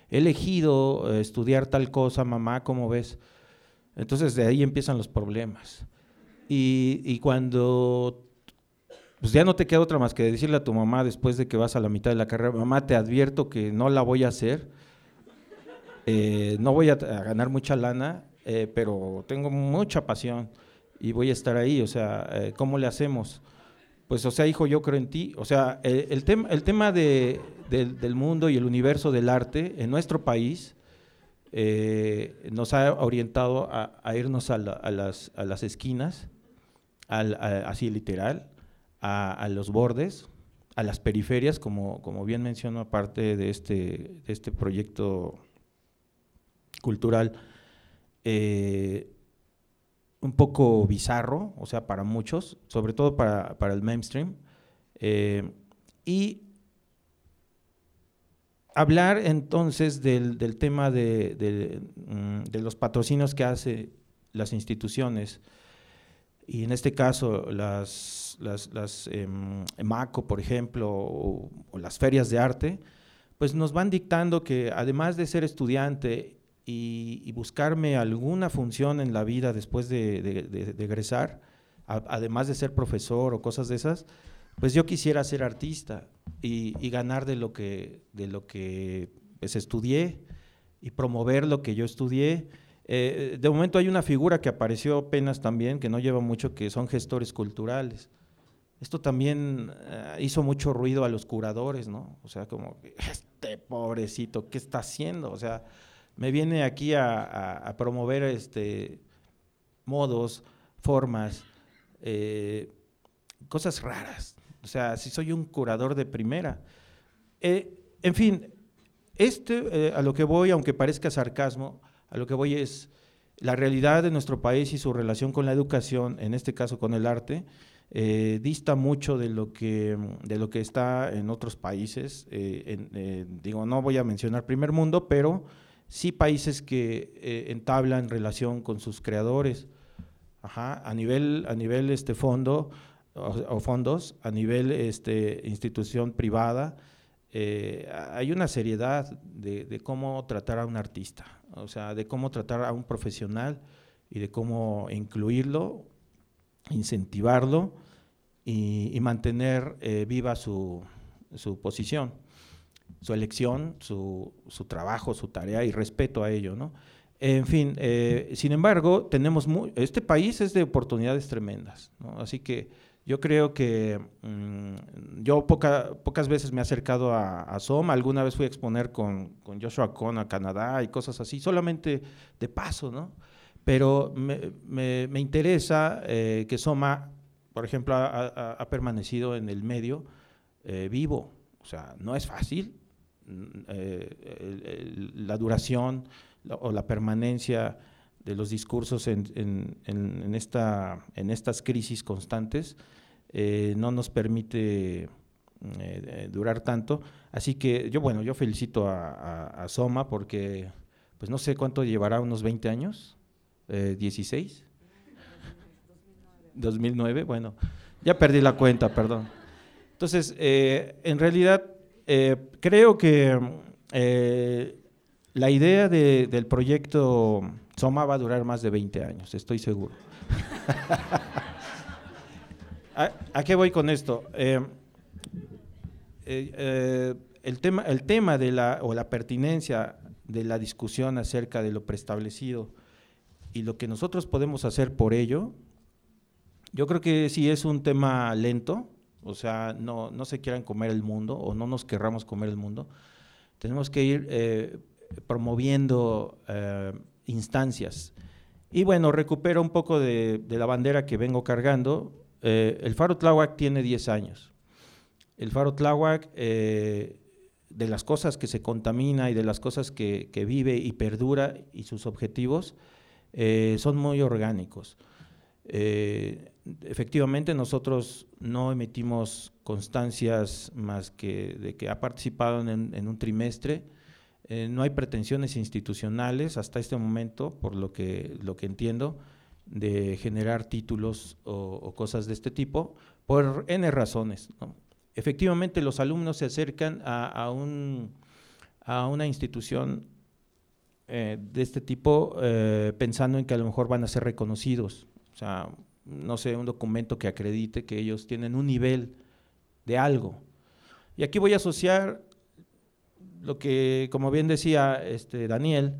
elegido estudiar tal cosa, mamá, ¿cómo ves? Entonces de ahí empiezan los problemas. Y, cuando pues ya no te queda otra más que decirle a tu mamá después de que vas a la mitad de la carrera, mamá, te advierto que no la voy a hacer, no voy a, ganar mucha lana, pero tengo mucha pasión y voy a estar ahí, o sea, eh, ¿cómo le hacemos? Pues, o sea, hijo, yo creo en ti. O sea, el, tema, el tema de, del mundo y el universo del arte en nuestro país eh, nos ha orientado a, irnos a, las, a, las, esquinas, así literal, a, los bordes, a las periferias, como, como bien mencionó aparte de este, de este proyecto cultural. Eh, un poco bizarro, o sea, para muchos, sobre todo para, el mainstream. Eh, y hablar entonces del, tema de, mm, de, los patrocinios que hace las instituciones, y en este caso las, las, las em, MACO, por ejemplo, o, las ferias de arte, pues nos van dictando que además de ser estudiante y, buscarme alguna función en la vida después de, egresar, además de ser profesor o cosas de esas, pues yo quisiera ser artista y, ganar de lo que, de lo que pues, estudié y promover lo que yo estudié. Eh, de momento hay una figura que apareció apenas también, que no lleva mucho, que son gestores culturales. Esto también eh, hizo mucho ruido a los curadores, ¿no? O sea, como, este pobrecito, ¿qué está haciendo? O sea, me viene aquí a, promover este, modos, formas, eh, cosas raras. O sea, si soy un curador de primera. Eh, en fin, este, a lo que voy, aunque parezca sarcasmo, a lo que voy es la realidad de nuestro país y su relación con la educación, en este caso con el arte, dista mucho de lo que de lo que está en otros países. digo, no voy a mencionar primer mundo, pero sí países que eh, entablan relación con sus creadores, a nivel, a nivel este fondo o, fondos, a nivel este, institución privada, eh, hay una seriedad de, cómo tratar a un artista, o sea, de cómo tratar a un profesional y de cómo incluirlo, incentivarlo y, mantener eh, viva su, su posición su elección, su, su, trabajo, su tarea y respeto a ello, ¿no? En fin, eh, sin embargo, tenemos este país es de oportunidades tremendas. Así que yo creo que mm, yo pocas veces me he acercado a, Soma, alguna vez fui a exponer con, con, Joshua Cohn a Canadá y cosas así, solamente de paso, ¿no? Pero me, me, interesa eh, que Soma, por ejemplo, ha, permanecido en el medio eh, vivo, o sea, no es fácil, eh, la duración o la permanencia de los discursos en, esta, en estas crisis constantes no nos permite eh, durar tanto. Así que yo, bueno, yo felicito a, Soma porque, pues no sé cuánto llevará, unos 20 años, 16. 2009, bueno, Ya perdí la cuenta, perdón. Entonces, eh, en realidad, eh, creo que eh, la idea del proyecto Soma va a durar más de 20 años, estoy seguro. ¿A, qué voy con esto? el, tema, el tema de la, o la pertinencia de la discusión acerca de lo preestablecido y lo que nosotros podemos hacer por ello, yo creo que sí es un tema lento, o sea, no, no se quieran comer el mundo o no nos querramos comer el mundo. Tenemos que ir eh, promoviendo eh, instancias. Y bueno, recupero un poco de, la bandera que vengo cargando. Eh, el Faro Tláhuac tiene 10 años. El Faro Tláhuac de las cosas que se contamina y de las cosas que, vive y perdura y sus objetivos eh, son muy orgánicos. Eh, efectivamente, nosotros no emitimos constancias más que de que ha participado en, un trimestre. Eh, no hay pretensiones institucionales hasta este momento, por lo que, lo que entiendo, de generar títulos o, cosas de este tipo, por N razones efectivamente los alumnos se acercan a, una institución eh, de este tipo eh, pensando en que a lo mejor van a ser reconocidos. O sea, no sé, un documento que acredite que ellos tienen un nivel de algo. Y aquí voy a asociar lo que, como bien decía este Daniel,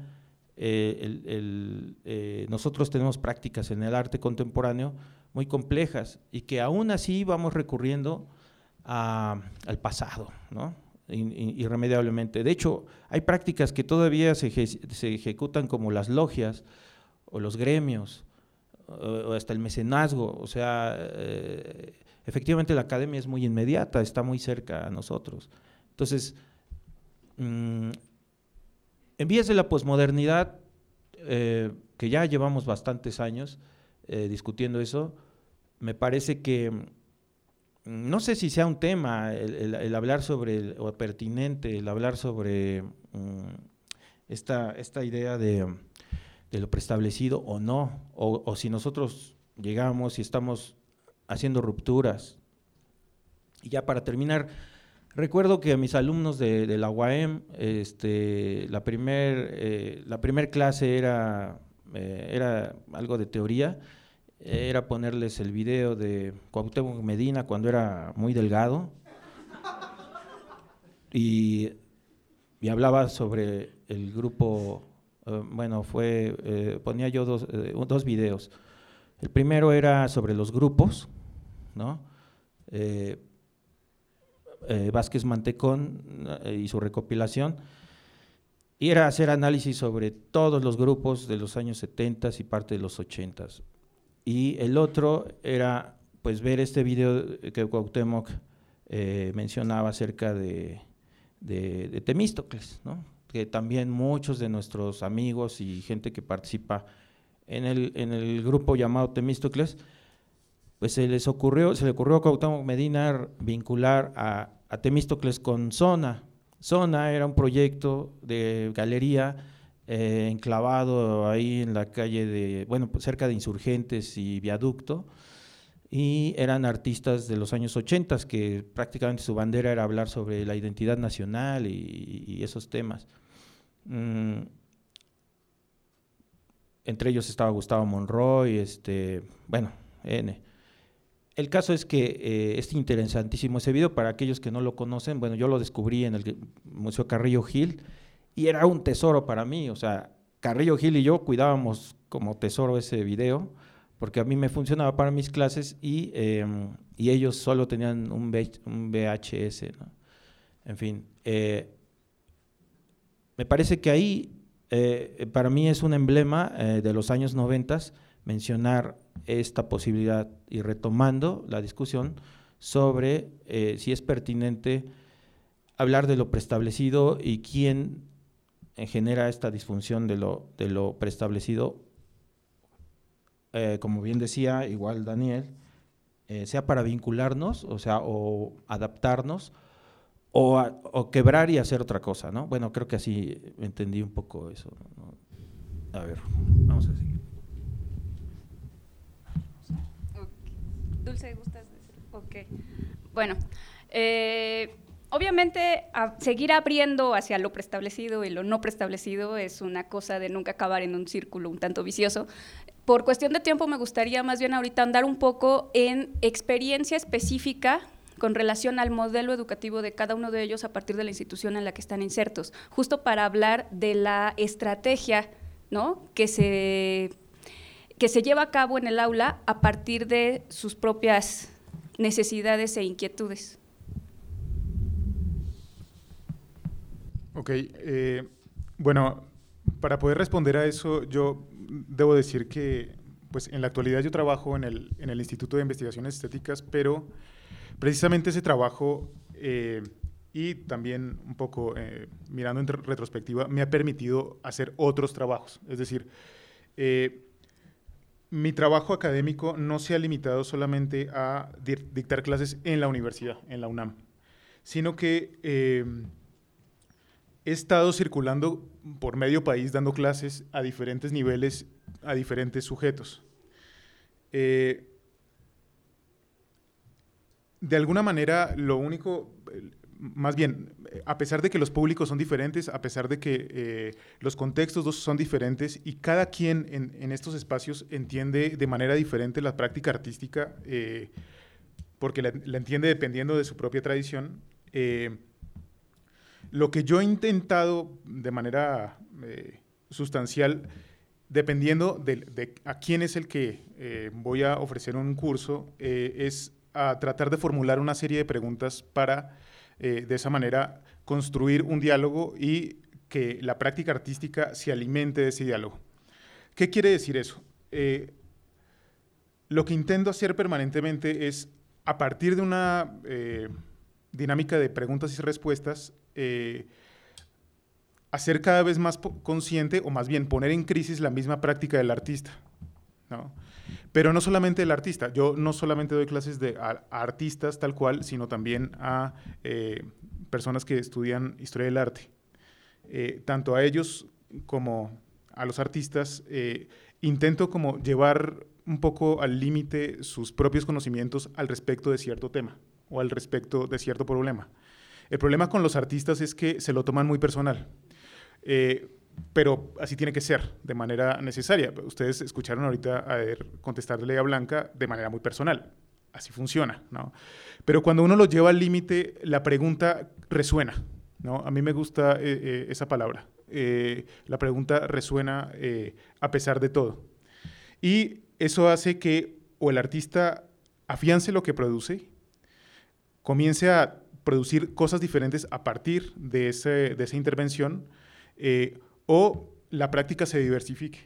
eh, nosotros tenemos prácticas en el arte contemporáneo muy complejas y que aún así vamos recurriendo al pasado, ¿no? Irremediablemente. De hecho, hay prácticas que todavía se, ejecutan como las logias o los gremios o, hasta el mecenazgo. O sea, eh, efectivamente la academia es muy inmediata, está muy cerca a nosotros. Entonces, mm, en vías de la posmodernidad, eh, que ya llevamos bastantes años eh, discutiendo eso, me parece que no sé si sea un tema el, hablar sobre, o pertinente, el hablar sobre mm, esta, esta idea de, lo preestablecido o no, o, si nosotros llegamos y estamos haciendo rupturas. Y ya para terminar, recuerdo que a mis alumnos de, la UAM, este, la primera eh, primer clase era, eh, era algo de teoría, era ponerles el video de Cuauhtémoc Medina cuando era muy delgado y, hablaba sobre el grupo, eh, bueno, fue, eh, ponía yo dos, eh, dos, videos. El primero era sobre los grupos, ¿no? Vázquez Mantecón y su recopilación, y era hacer análisis sobre todos los grupos de los años 70 y parte de los 80 y el otro era pues ver este video que Cuauhtémoc eh, mencionaba acerca de, de, Temístocles, ¿no? que también muchos de nuestros amigos y gente que participa en el, en el grupo llamado Temístocles, pues se les ocurrió, se le ocurrió a Cuauhtémoc Medina vincular a, a Temístocles con Zona. Zona era un proyecto de galería eh, enclavado ahí en la calle de, bueno, pues cerca de Insurgentes y Viaducto, y eran artistas de los años 80 que prácticamente su bandera era hablar sobre la identidad nacional y, esos temas. Mm, entre ellos estaba Gustavo Monroy, este, bueno, N. El caso es que eh, es interesantísimo ese video, para aquellos que no lo conocen, bueno, yo lo descubrí en el Museo Carrillo Gil, y era un tesoro para mí, o sea, Carrillo Gil y yo cuidábamos como tesoro ese video, porque a mí me funcionaba para mis clases y, em, y ellos solo tenían un, VHS. En fin, eh, me parece que ahí eh, para mí es un emblema eh, de los años 90 mencionar esta posibilidad y retomando la discusión sobre si es pertinente hablar de lo preestablecido y quién genera esta disfunción de lo, de lo preestablecido, eh, como bien decía igual Daniel, eh, sea para vincularnos, o sea, o adaptarnos, o, quebrar y hacer otra cosa, ¿no? Bueno, creo que así entendí un poco eso. A ver, vamos a seguir. Dulce, ¿gustas? Ok. Bueno, eh, obviamente seguir abriendo hacia lo preestablecido y lo no preestablecido es una cosa de nunca acabar en un círculo un tanto vicioso. Por cuestión de tiempo me gustaría más bien ahorita andar un poco en experiencia específica con relación al modelo educativo de cada uno de ellos a partir de la institución en la que están insertos, justo para hablar de la estrategia ¿no? que, se, que se lleva a cabo en el aula a partir de sus propias necesidades e inquietudes. Ok, eh, bueno, para poder responder a eso, yo debo decir que pues, en la actualidad yo trabajo en el, en el Instituto de Investigaciones Estéticas, pero precisamente ese trabajo eh, y también un poco eh, mirando en retrospectiva me ha permitido hacer otros trabajos. Es decir, mi trabajo académico no se ha limitado solamente a dictar clases en la universidad, en la UNAM, sino que he estado circulando por medio país dando clases a diferentes niveles, a diferentes sujetos. Eh, de alguna manera, lo único, más bien, a pesar de que los públicos son diferentes, a pesar de que eh, los contextos son diferentes y cada quien en, estos espacios entiende de manera diferente la práctica artística, eh, porque la, entiende dependiendo de su propia tradición, lo que yo he intentado de manera eh, sustancial, dependiendo de, a quién es el que eh, voy a ofrecer un curso, eh, es tratar de formular una serie de preguntas para, de esa manera, construir un diálogo y que la práctica artística se alimente de ese diálogo. ¿Qué quiere decir eso? lo que intento hacer permanentemente es, a partir de una dinámica de preguntas y respuestas, eh, hacer cada vez más consciente, o más bien poner en crisis la misma práctica del artista. Pero no solamente el artista, yo no solamente doy clases de, a, artistas tal cual, sino también a eh, personas que estudian historia del arte. Eh, tanto a ellos como a los artistas, intento como llevar un poco al límite sus propios conocimientos al respecto de cierto tema o al respecto de cierto problema. El problema con los artistas es que se lo toman muy personal. Eh, pero así tiene que ser, de manera necesaria. Ustedes escucharon ahorita a ver contestarle a Blanca de manera muy personal. Así funciona, ¿no? Pero cuando uno lo lleva al límite, la pregunta resuena, ¿no? A mí me gusta eh, eh, esa palabra. la pregunta resuena a pesar de todo. Y eso hace que o el artista afiance lo que produce, comience a producir cosas diferentes a partir de, ese, de esa intervención eh, o la práctica se diversifique.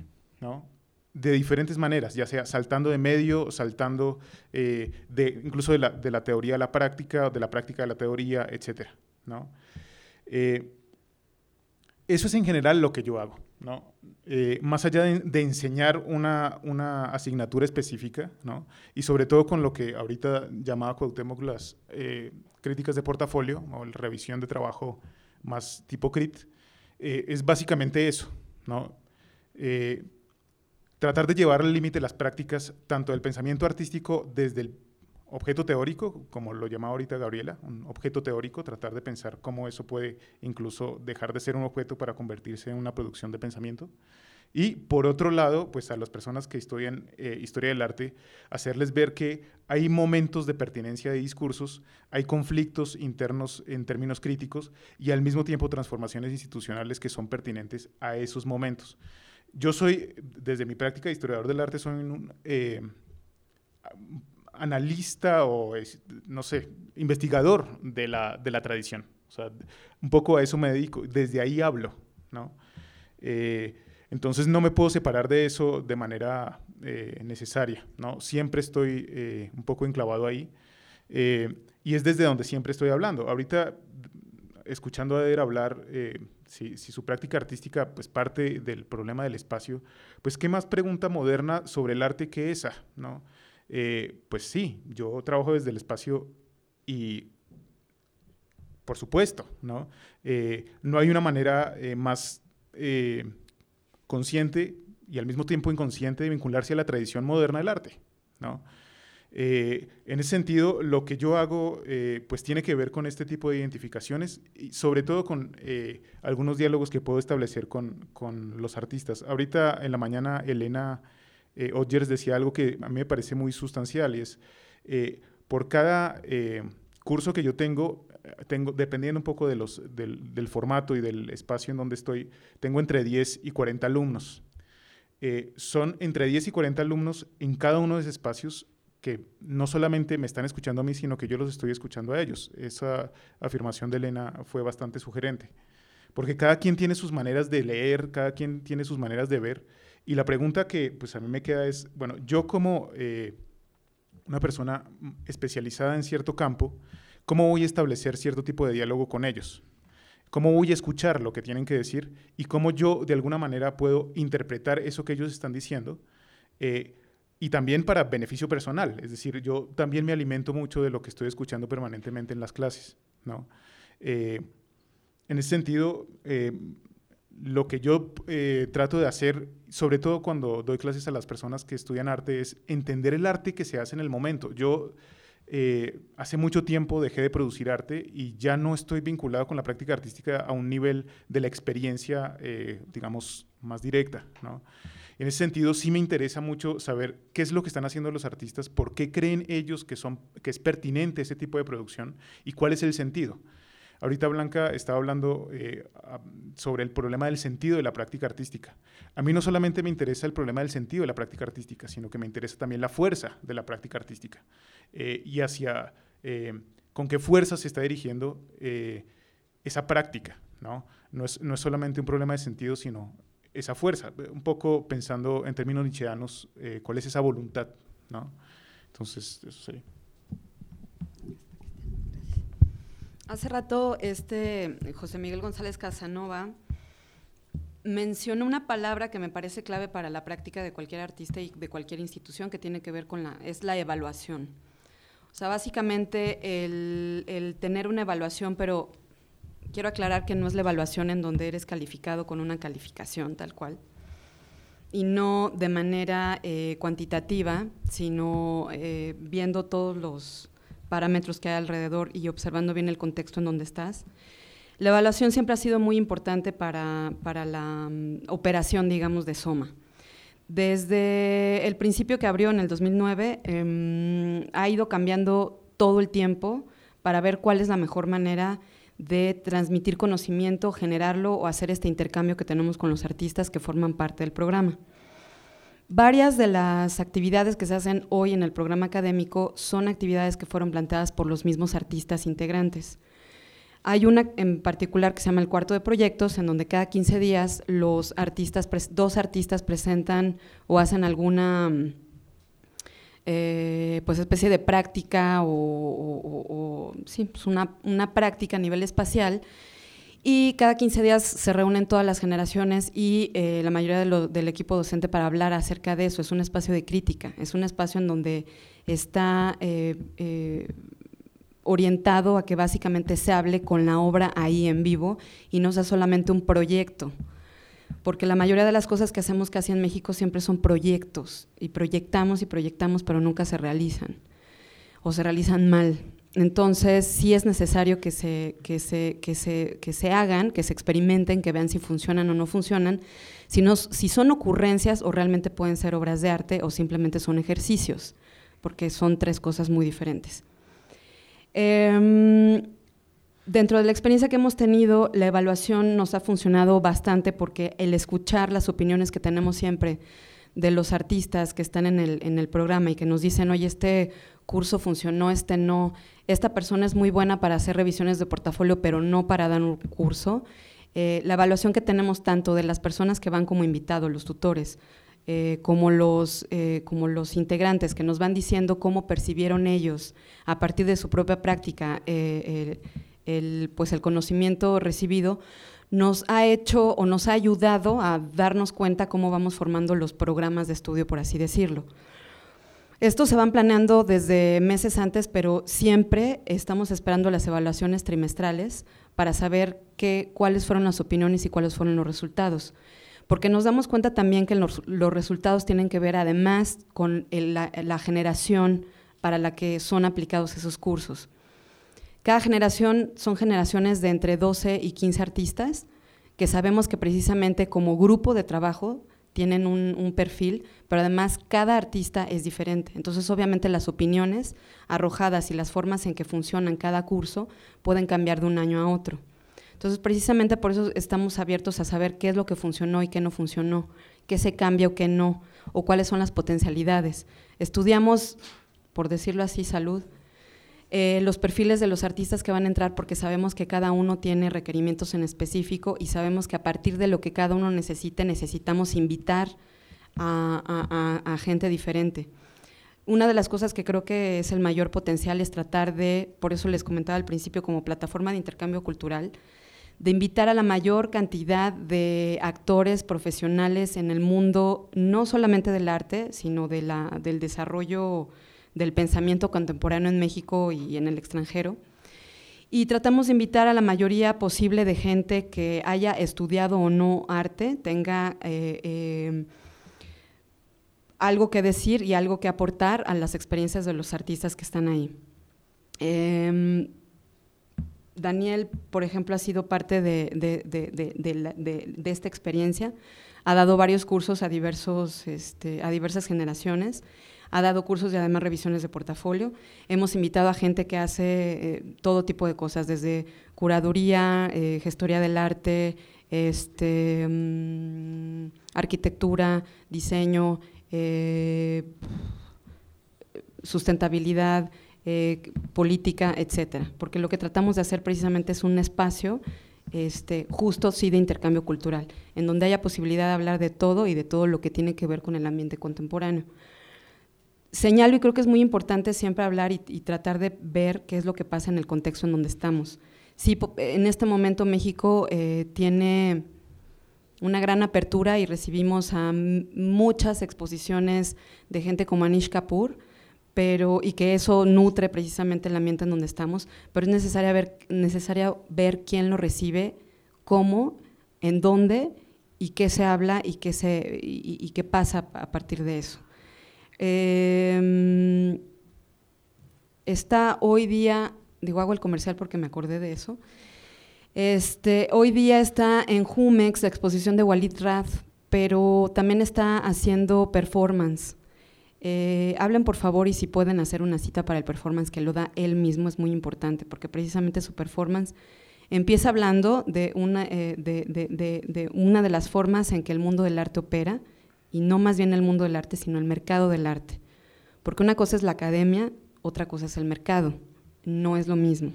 De diferentes maneras, ya sea saltando de medio, saltando eh, de, incluso de la, de la, teoría a la práctica, de la práctica a la teoría, etc. Eh, eso es en general lo que yo hago. más allá de, enseñar una, una, asignatura específica, y sobre todo con lo que ahorita llamaba Cuauhtémoc críticas de portafolio o la revisión de trabajo más tipo CRIT, eh, es básicamente eso, ¿no? tratar de llevar al límite las prácticas tanto del pensamiento artístico desde el objeto teórico, como lo llamaba ahorita Gabriela, un objeto teórico, tratar de pensar cómo eso puede incluso dejar de ser un objeto para convertirse en una producción de pensamiento. Y por otro lado, pues a las personas que estudian eh, historia del arte, hacerles ver que hay momentos de pertinencia de discursos, hay conflictos internos en términos críticos y al mismo tiempo transformaciones institucionales que son pertinentes a esos momentos. Yo soy, desde mi práctica de historiador del arte, soy un, eh, analista o, no sé, investigador de la, de la tradición. O sea, un poco a eso me dedico, desde ahí hablo, ¿no? Eh, entonces no me puedo separar de eso de manera eh, necesaria, ¿no? Siempre estoy eh, un poco enclavado ahí y es desde donde siempre estoy hablando. Ahorita, escuchando a Eder hablar, si, si, su práctica artística pues parte del problema del espacio, pues qué más pregunta moderna sobre el arte que esa, ¿no? Eh, pues sí, yo trabajo desde el espacio y, por supuesto, ¿no? Eh, no hay una manera eh, más consciente y al mismo tiempo inconsciente de vincularse a la tradición moderna del arte, ¿no? Eh, en ese sentido, lo que yo hago eh, pues tiene que ver con este tipo de identificaciones y sobre todo con eh, algunos diálogos que puedo establecer con, con, los artistas. Ahorita en la mañana Elena eh, decía algo que a mí me parece muy sustancial y es por cada curso que yo tengo, tengo, dependiendo un poco de los, del, formato y del espacio en donde estoy, tengo entre 10 y 40 alumnos. son entre 10 y 40 alumnos en cada uno de esos espacios que no solamente me están escuchando a mí, sino que yo los estoy escuchando a ellos. Esa afirmación de Elena fue bastante sugerente, porque cada quien tiene sus maneras de leer, cada quien tiene sus maneras de ver, y la pregunta que pues a mí me queda es, bueno, yo como eh, una persona especializada en cierto campo, ¿cómo voy a establecer cierto tipo de diálogo con ellos? ¿Cómo voy a escuchar lo que tienen que decir? Y cómo yo de alguna manera puedo interpretar eso que ellos están diciendo eh, y también para beneficio personal. Es decir, yo también me alimento mucho de lo que estoy escuchando permanentemente en las clases. ¿no? Eh, en ese sentido, eh, lo que yo eh, trato de hacer, sobre todo cuando doy clases a las personas que estudian arte, es entender el arte que se hace en el momento. Yo hace mucho tiempo dejé de producir arte y ya no estoy vinculado con la práctica artística a un nivel de la experiencia, digamos, más directa. En ese sentido, sí me interesa mucho saber qué es lo que están haciendo los artistas, por qué creen ellos que, son, que es pertinente ese tipo de producción y cuál es el sentido. Ahorita Blanca estaba hablando eh, sobre el problema del sentido de la práctica artística. A mí no solamente me interesa el problema del sentido de la práctica artística, sino que me interesa también la fuerza de la práctica artística eh, y hacia eh, con qué fuerza se está dirigiendo esa práctica. ¿no? No, es, no es solamente un problema de sentido, sino esa fuerza, un poco pensando en términos nietzscheanos, cuál es esa voluntad, ¿no? Entonces, eso sería. Hace rato este José Miguel González Casanova mencionó una palabra que me parece clave para la práctica de cualquier artista y de cualquier institución que tiene que ver con la, es la evaluación. O sea, básicamente el, tener una evaluación, pero quiero aclarar que no es la evaluación en donde eres calificado con una calificación tal cual, y no de manera eh, cuantitativa, sino eh, viendo todos los parámetros que hay alrededor y observando bien el contexto en donde estás. La evaluación siempre ha sido muy importante para, la mm, operación, digamos, de Soma. Desde el principio que abrió en el 2009, em, ha ido cambiando todo el tiempo para ver cuál es la mejor manera de transmitir conocimiento, generarlo o hacer este intercambio que tenemos con los artistas que forman parte del programa. Varias de las actividades que se hacen hoy en el programa académico son actividades que fueron planteadas por los mismos artistas integrantes. Hay una en particular que se llama el cuarto de proyectos, en donde cada 15 días los artistas, dos artistas presentan o hacen alguna eh, pues especie de práctica o, sí, pues una, práctica a nivel espacial. Y cada 15 días se reúnen todas las generaciones y eh, la mayoría del equipo docente para hablar acerca de eso. Es un espacio de crítica, es un espacio en donde está eh, orientado a que básicamente se hable con la obra ahí en vivo y no sea solamente un proyecto porque la mayoría de las cosas que hacemos casi en México siempre son proyectos, y proyectamos y proyectamos, pero nunca se realizan, o se realizan mal. Entonces, sí es necesario que se, que se, que se, que se hagan, que se experimenten, que vean si funcionan o no funcionan, si, si son ocurrencias o realmente pueden ser obras de arte o simplemente son ejercicios, porque son tres cosas muy diferentes. Eh, Dentro de la experiencia que hemos tenido, la evaluación nos ha funcionado bastante porque el escuchar las opiniones que tenemos siempre de los artistas que están en el, en el programa y que nos dicen, oye, este curso funcionó, este no, esta persona es muy buena para hacer revisiones de portafolio, pero no para dar un curso. Eh, la evaluación que tenemos tanto de las personas que van como invitados, los tutores, eh, como, los, eh, como los integrantes que nos van diciendo cómo percibieron ellos a partir de su propia práctica el, pues el conocimiento recibido nos ha hecho o nos ha ayudado a darnos cuenta cómo vamos formando los programas de estudio, por así decirlo. Estos se van planeando desde meses antes, pero siempre estamos esperando las evaluaciones trimestrales para saber qué, cuáles fueron las opiniones y cuáles fueron los resultados. Porque nos damos cuenta también que los, resultados tienen que ver además con la generación para la que son aplicados esos cursos. Cada generación son generaciones de entre 12 y 15 artistas que sabemos que precisamente como grupo de trabajo tienen un, perfil, pero además cada artista es diferente. Entonces, obviamente, las opiniones arrojadas y las formas en que funcionan cada curso pueden cambiar de un año a otro. Entonces, precisamente por eso estamos abiertos a saber qué es lo que funcionó y qué no funcionó, qué se cambia o qué no, o cuáles son las potencialidades. Estudiamos, por decirlo así, salud, eh, los perfiles de los artistas que van a entrar porque sabemos que cada uno tiene requerimientos en específico y sabemos que a partir de lo que cada uno necesite necesitamos invitar a, gente diferente. Una de las cosas que creo que es el mayor potencial es tratar de, por eso les comentaba al principio como plataforma de intercambio cultural, de invitar a la mayor cantidad de actores profesionales en el mundo, no solamente del arte, sino de la, del desarrollo del pensamiento contemporáneo en México y en el extranjero. Y tratamos de invitar a la mayoría posible de gente que haya estudiado o no arte, tenga eh, eh, algo que decir y algo que aportar a las experiencias de los artistas que están ahí. Em, Daniel, por ejemplo, ha sido parte de, de, esta experiencia, ha dado varios cursos a, diversos, este, a diversas generaciones ha dado cursos y además revisiones de portafolio. Hemos invitado a gente que hace eh, todo tipo de cosas, desde curaduría, eh, gestoría del arte, este, mm, arquitectura, diseño, eh, sustentabilidad, política, etcétera. Porque lo que tratamos de hacer precisamente es un espacio este, justo sí de intercambio cultural, en donde haya posibilidad de hablar de todo y de todo lo que tiene que ver con el ambiente contemporáneo señalo y creo que es muy importante siempre hablar y, tratar de ver qué es lo que pasa en el contexto en donde estamos. Sí, en este momento México eh, tiene una gran apertura y recibimos a muchas exposiciones de gente como Anish Kapoor, pero, y que eso nutre precisamente el ambiente en donde estamos, pero es necesario ver, necesario ver quién lo recibe, cómo, en dónde y qué se habla y qué, se, y qué pasa a partir de eso. Em, está hoy día, digo, hago el comercial porque me acordé de eso. Este, hoy día está en Jumex la exposición de Walid Rath, pero también está haciendo performance. Eh, hablen por favor y si pueden hacer una cita para el performance que lo da él mismo es muy importante porque precisamente su performance empieza hablando de una, eh, de una de las formas en que el mundo del arte opera y no más bien el mundo del arte, sino el mercado del arte. Porque una cosa es la academia, otra cosa es el mercado, no es lo mismo.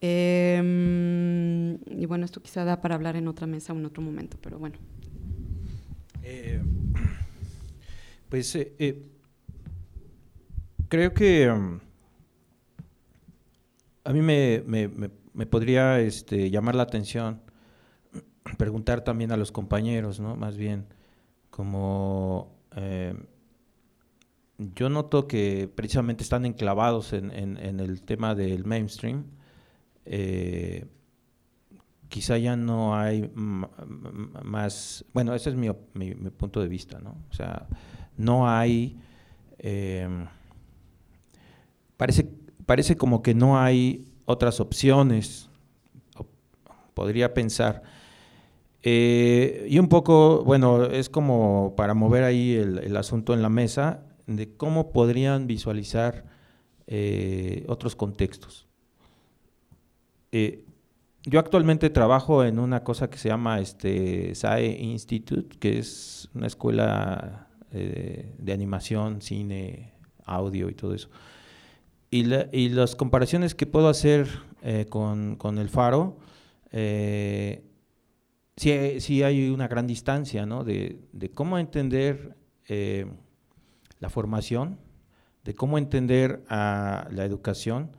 Em, y bueno, esto quizá da para hablar en otra mesa o en otro momento, pero bueno. Eh, pues eh, eh, creo que um, a mí me, me podría este, llamar la atención preguntar también a los compañeros, ¿no? Más bien, como eh, yo noto que precisamente están enclavados en, el tema del mainstream, eh, quizá ya no hay más, bueno, ese es mi, punto de vista, ¿no? O sea, no hay, eh, parece, parece como que no hay otras opciones, podría pensar eh, y un poco, bueno, es como para mover ahí el, asunto en la mesa de cómo podrían visualizar eh, otros contextos. Eh, yo actualmente trabajo en una cosa que se llama este, SAE Institute, que es una escuela de animación, cine, audio y todo eso. Y, las comparaciones que puedo hacer con, con, el Faro, sí, hay una gran distancia ¿no? de, cómo entender eh, la formación, de cómo entender la educación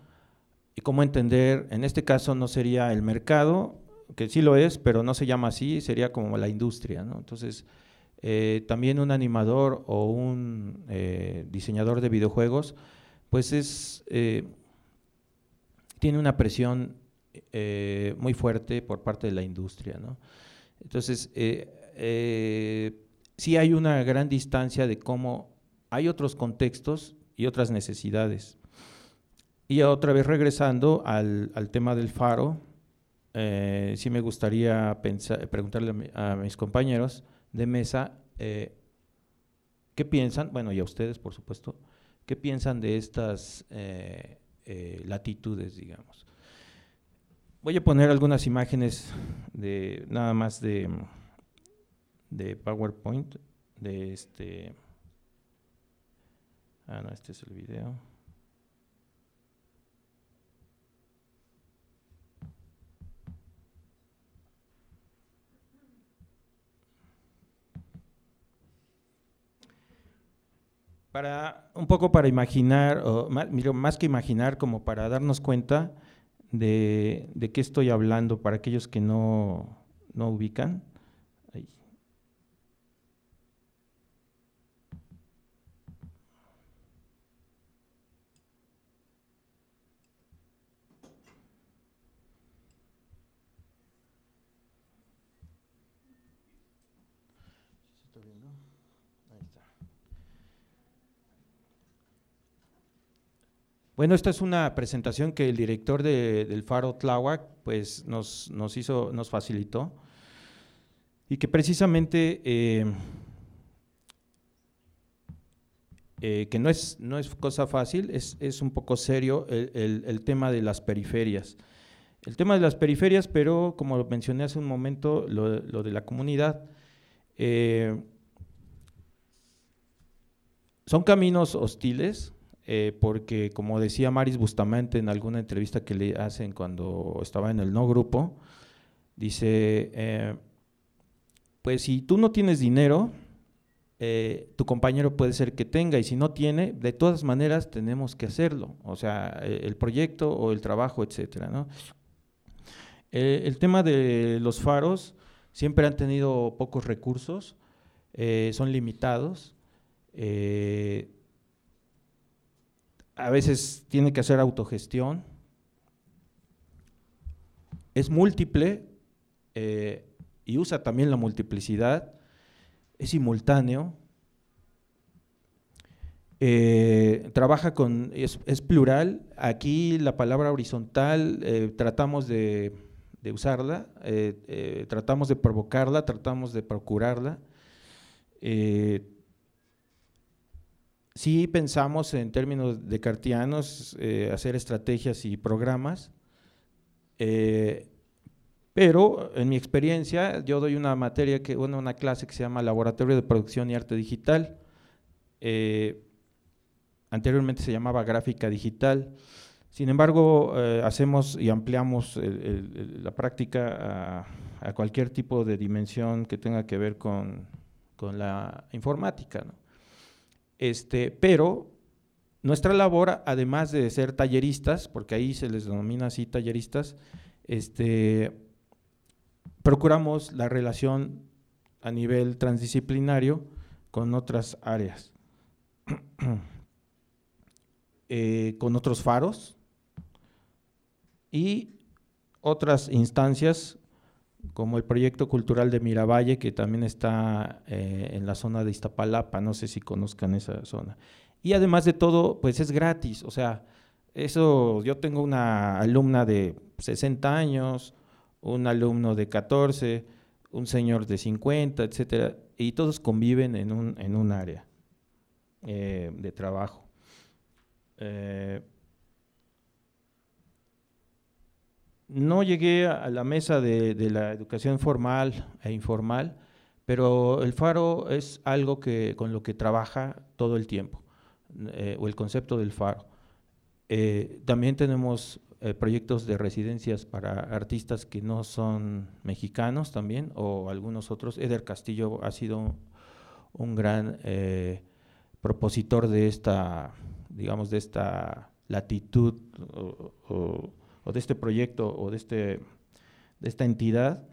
y cómo entender, en este caso no sería el mercado, que sí lo es, pero no se llama así, sería como la industria. Entonces, eh, también un animador o un eh, diseñador de videojuegos, pues es, tiene una presión muy fuerte por parte de la industria. ¿no? Entonces, eh, eh, sí hay una gran distancia de cómo hay otros contextos y otras necesidades. Y otra vez regresando al, tema del faro, eh, sí me gustaría preguntarle a, mis compañeros de mesa eh, qué piensan, bueno, y a ustedes por supuesto, qué piensan de estas eh, latitudes, digamos. Voy a poner algunas imágenes de nada más de, de PowerPoint, de este... Ah, no, este es el video. Para un poco para imaginar, o más, más que imaginar, como para darnos cuenta de, de qué estoy hablando para aquellos que no, no ubican. Bueno, esta es una presentación que el director del Faro Tláhuac pues, nos, nos, hizo, nos facilitó y que precisamente eh, eh, que no es, no es cosa fácil, es, es un poco serio el, el, tema de las periferias. El tema de las periferias, pero como lo mencioné hace un momento, lo, lo de la comunidad, eh, son caminos hostiles, eh, porque como decía Maris Bustamante en alguna entrevista que le hacen cuando estaba en el no grupo, dice, eh, pues si tú no tienes dinero, eh, tu compañero puede ser que tenga y si no tiene, de todas maneras tenemos que hacerlo, o sea, el proyecto o el trabajo, etcétera, ¿no? el tema de los faros siempre han tenido pocos recursos, son limitados, a veces tiene que hacer autogestión, es múltiple eh, y usa también la multiplicidad, es simultáneo, eh, trabaja con, es, plural, aquí la palabra horizontal eh, tratamos de, usarla, tratamos de provocarla, tratamos de procurarla, Sí pensamos en términos de cartianos eh, hacer estrategias y programas, eh, pero en mi experiencia yo doy una materia, que, bueno, una clase que se llama Laboratorio de Producción y Arte Digital. Eh, anteriormente se llamaba Gráfica Digital. Sin embargo, hacemos y ampliamos la práctica a, cualquier tipo de dimensión que tenga que ver con, con la informática. ¿no? Este, pero nuestra labor, además de ser talleristas, porque ahí se les denomina así talleristas, este, procuramos la relación a nivel transdisciplinario con otras áreas, eh, con otros faros y otras instancias como el proyecto cultural de Miravalle, que también está eh, en la zona de Iztapalapa, no sé si conozcan esa zona. Y además de todo, pues es gratis, o sea, eso, yo tengo una alumna de 60 años, un alumno de 14, un señor de 50, etcétera, y todos conviven en un, en un área eh, de trabajo. Eh, no llegué a la mesa de, la educación formal e informal, pero el faro es algo que, con lo que trabaja todo el tiempo, eh, o el concepto del faro. Eh, también tenemos eh, proyectos de residencias para artistas que no son mexicanos también, o algunos otros. Eder Castillo ha sido un gran propositor de esta, digamos, de esta latitud o de este proyecto o de, este, de esta entidad,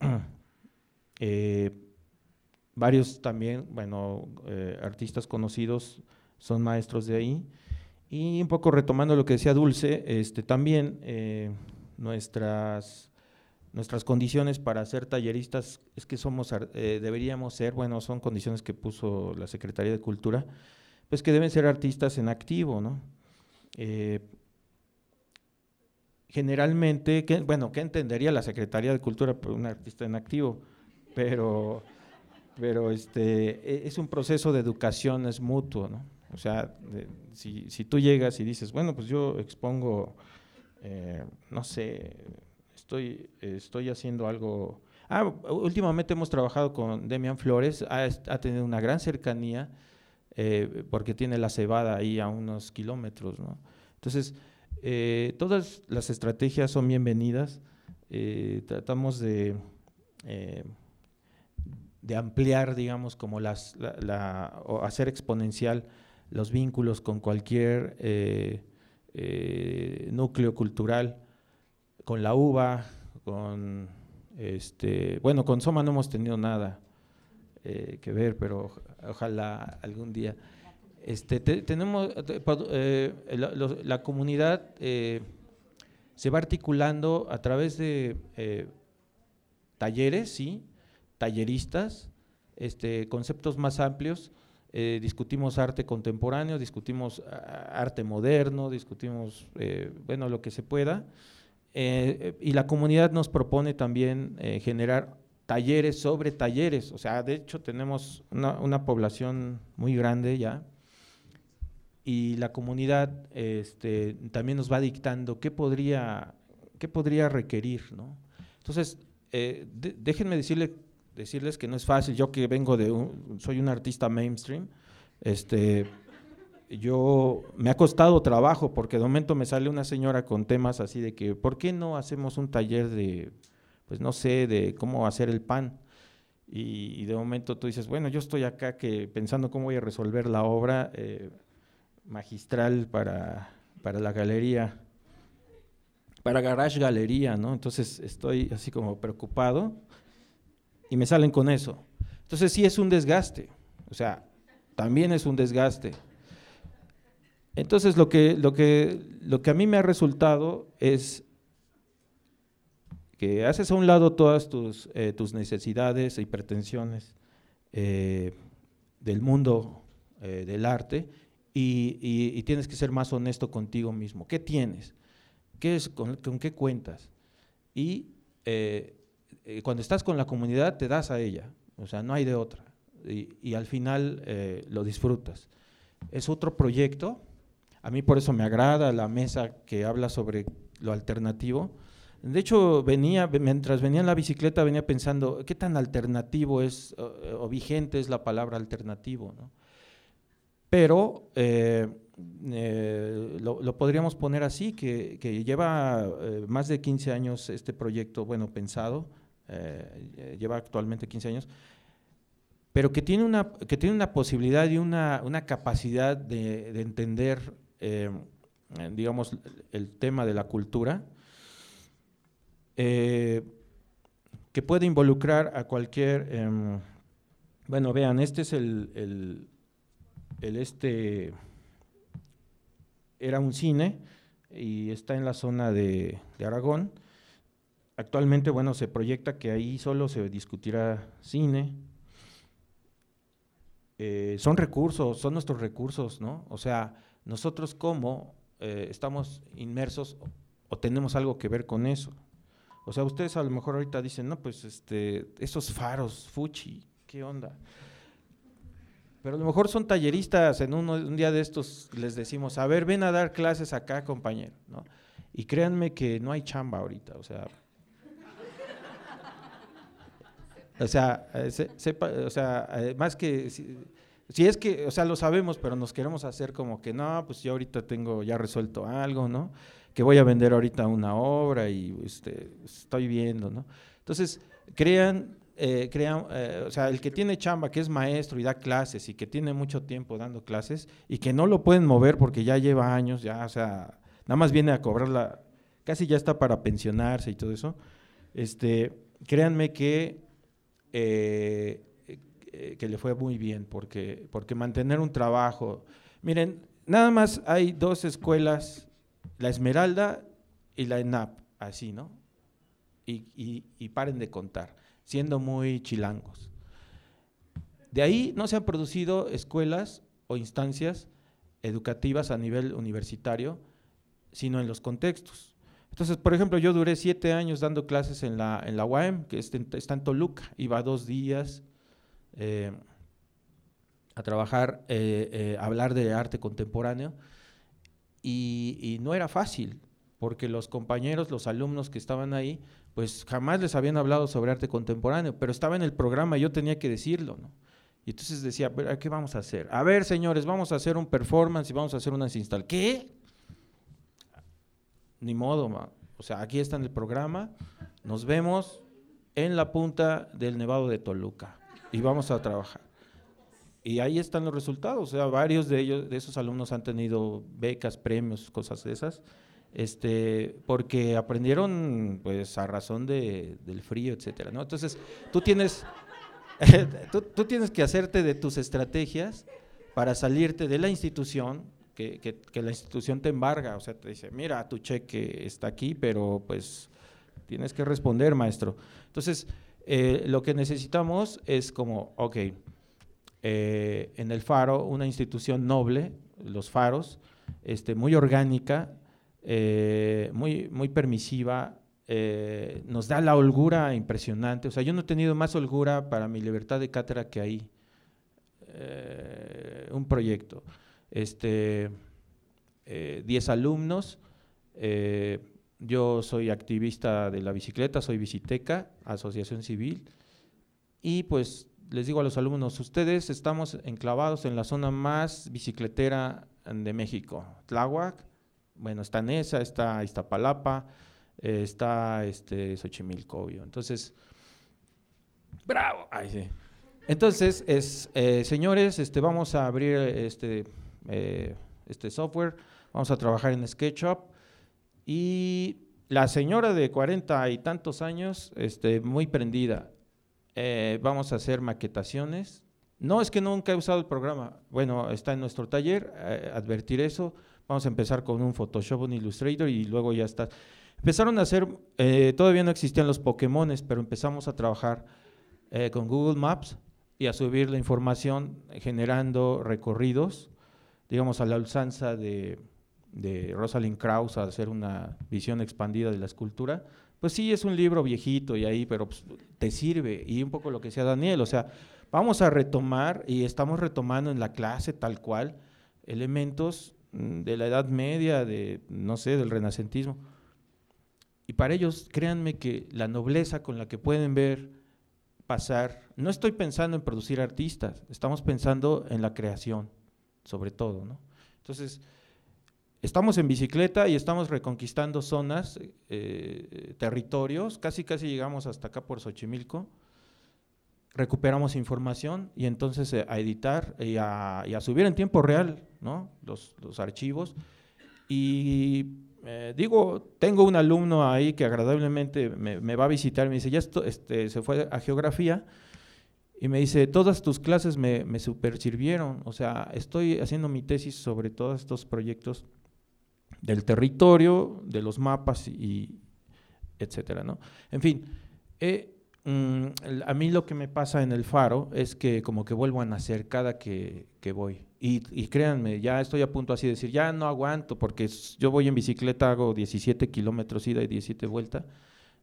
eh, varios también, bueno, eh, artistas conocidos son maestros de ahí. Y un poco retomando lo que decía Dulce, este, también eh, nuestras, nuestras condiciones para ser talleristas es que somos, deberíamos ser, bueno, son condiciones que puso la Secretaría de Cultura, pues que deben ser artistas en activo, ¿no? Generalmente, bueno, ¿qué entendería la Secretaría de Cultura por un artista en activo? Pero, pero este, e, es un proceso de educación, es mutuo, ¿no? O sea, si, si, tú llegas y dices, bueno, pues yo expongo, eh, no sé, estoy, estoy haciendo algo... Ah, últimamente hemos trabajado con Demian Flores, ha, ha tenido una gran cercanía eh, porque tiene la cebada ahí a unos kilómetros, ¿no? Entonces, eh, todas las estrategias son bienvenidas. Eh, tratamos de, eh, de ampliar, digamos, como las, la, o hacer exponencial los vínculos con cualquier núcleo cultural, con la uva, con, este, bueno, con Soma no hemos tenido nada que ver, pero ojalá algún día. Este, tenemos, eh, la, comunidad eh, se va articulando a través de eh, talleres, sí, talleristas, este, conceptos más amplios. discutimos arte contemporáneo, discutimos arte moderno, discutimos, bueno, lo que se pueda. y la comunidad nos propone también generar talleres sobre talleres. O sea, de hecho tenemos una, una población muy grande ya y la comunidad este, también nos va dictando qué podría, qué podría requerir. ¿no? Entonces, eh, déjenme decirle, decirles que no es fácil, yo que vengo de, un, soy un artista mainstream, este, yo me ha costado trabajo porque de momento me sale una señora con temas así de que, ¿por qué no hacemos un taller de, pues no sé, de cómo hacer el pan? Y, de momento tú dices, bueno, yo estoy acá que pensando cómo voy a resolver la obra, eh, magistral para, para la galería, para Garage Galería, ¿no? Entonces estoy así como preocupado y me salen con eso. Entonces sí es un desgaste, o sea, también es un desgaste. Entonces lo que, lo que, lo que a mí me ha resultado es que haces a un lado todas tus, eh, tus necesidades y pretensiones eh, del mundo eh, del arte y, tienes que ser más honesto contigo mismo. ¿Qué tienes? ¿Qué es, con, qué cuentas? Y eh, eh, cuando estás con la comunidad te das a ella, o sea, no hay de otra. Y, al final eh, lo disfrutas. Es otro proyecto. A mí por eso me agrada la mesa que habla sobre lo alternativo. De hecho, venía, mientras venía en la bicicleta, venía pensando, ¿qué tan alternativo es o, vigente es la palabra alternativo? ¿no? Pero eh, eh, lo, podríamos poner así, que, lleva eh, más de 15 años este proyecto, bueno, pensado, lleva actualmente 15 años, pero que tiene una, que tiene una posibilidad y una, capacidad de, entender, digamos, el tema de la cultura, que puede involucrar a cualquier, em, bueno, vean, este es el este era un cine y está en la zona de, Aragón. Actualmente, bueno, se proyecta que ahí solo se discutirá cine. Eh, son recursos, son nuestros recursos, ¿no? O sea, nosotros como eh, estamos inmersos o tenemos algo que ver con eso. O sea, ustedes a lo mejor ahorita dicen, no, pues este, esos faros, Fuchi, ¿qué onda? Pero a lo mejor son talleristas, en un día de estos les decimos, a ver, ven a dar clases acá, compañero, ¿no? Y créanme que no hay chamba ahorita, o sea... O sea, sepa, o sea, más que... Si, es que, o sea, lo sabemos, pero nos queremos hacer como que no, pues yo ahorita tengo ya resuelto algo, ¿no? Que voy a vender ahorita una obra y este, estoy viendo, ¿no? Entonces, crean eh, eh, o sea, el que tiene chamba, que es maestro y da clases y que tiene mucho tiempo dando clases y que no lo pueden mover porque ya lleva años, ya, o sea, nada más viene a cobrarla, casi ya está para pensionarse y todo eso, este, créanme que, eh, que le fue muy bien porque, porque mantener un trabajo, miren, nada más hay dos escuelas, la Esmeralda y la ENAP, así, ¿no? y, y paren de contar siendo muy chilangos. De ahí no se han producido escuelas o instancias educativas a nivel universitario, sino en los contextos. Entonces, por ejemplo, yo duré siete años dando clases en la, en la UAM, que está en Toluca, iba dos días eh, a trabajar, eh, eh, a hablar de arte contemporáneo, y, y, no era fácil, porque los compañeros, los alumnos que estaban ahí, pues jamás les habían hablado sobre arte contemporáneo, pero estaba en el programa y yo tenía que decirlo, ¿no? Y entonces decía, ¿qué vamos a hacer? A ver, señores, vamos a hacer un performance y vamos a hacer unas install. ¿Qué? Ni modo, o sea, aquí está en el programa, nos vemos en la punta del Nevado de Toluca y vamos a trabajar. Y ahí están los resultados, o sea, varios de ellos, de esos alumnos han tenido becas, premios, cosas de esas, este, porque aprendieron pues a razón de, del frío, etcétera, ¿no? Entonces, tú tienes, tú, tienes que hacerte de tus estrategias para salirte de la institución, que, que, que, la institución te embarga, o sea, te dice, mira, tu cheque está aquí, pero pues tienes que responder, maestro. Entonces, eh, lo que necesitamos es como, ok, eh, en el Faro, una institución noble, los Faros, este, muy orgánica, eh, muy, muy permisiva, eh, nos da la holgura impresionante. O sea, yo no he tenido más holgura para mi libertad de cátedra que ahí. Eh, un proyecto. Este, 10 alumnos. yo soy activista de la bicicleta, soy biciteca, asociación civil. Y pues les digo a los alumnos, ustedes estamos enclavados en la zona más bicicletera de México, Tláhuac, bueno, está Nesa, está Iztapalapa, eh, está este, Xochimilco, Entonces, bravo. Entonces, es, eh, señores, este, vamos a abrir este, eh, este software, vamos a trabajar en SketchUp y la señora de cuarenta y tantos años, este, muy prendida, vamos a hacer maquetaciones. No es que nunca he usado el programa, bueno, está en nuestro taller, advertir eso, Vamos a empezar con un Photoshop, un Illustrator y luego ya está. Empezaron a hacer, eh, todavía no existían los Pokémones, pero empezamos a trabajar eh, con Google Maps y a subir la información generando recorridos, digamos a la ulzanza de, Rosalind Krauss a hacer una visión expandida de la escultura. Pues sí, es un libro viejito y ahí, pero pues, te sirve. Y un poco lo que decía Daniel, o sea, vamos a retomar y estamos retomando en la clase tal cual elementos de la Edad Media, de, no sé, del Renacentismo. Y para ellos, créanme que la nobleza con la que pueden ver pasar, no estoy pensando en producir artistas, estamos pensando en la creación, sobre todo, ¿no? Entonces, estamos en bicicleta y estamos reconquistando zonas, eh, territorios, casi casi llegamos hasta acá por Xochimilco, recuperamos información y entonces eh, a editar y a, subir en tiempo real ¿no? los, archivos. Y eh, digo, tengo un alumno ahí que agradablemente me, va a visitar, me dice, ya esto, este, se fue a geografía y me dice, todas tus clases me, me super sirvieron, o sea, estoy haciendo mi tesis sobre todos estos proyectos del territorio, de los mapas y etcétera, ¿no? En fin, eh, Mm, a mí lo que me pasa en el faro es que como que vuelvo a nacer cada que, voy. Y, créanme, ya estoy a punto así de decir, ya no aguanto, porque yo voy en bicicleta, hago 17 kilómetros ida y 17 vuelta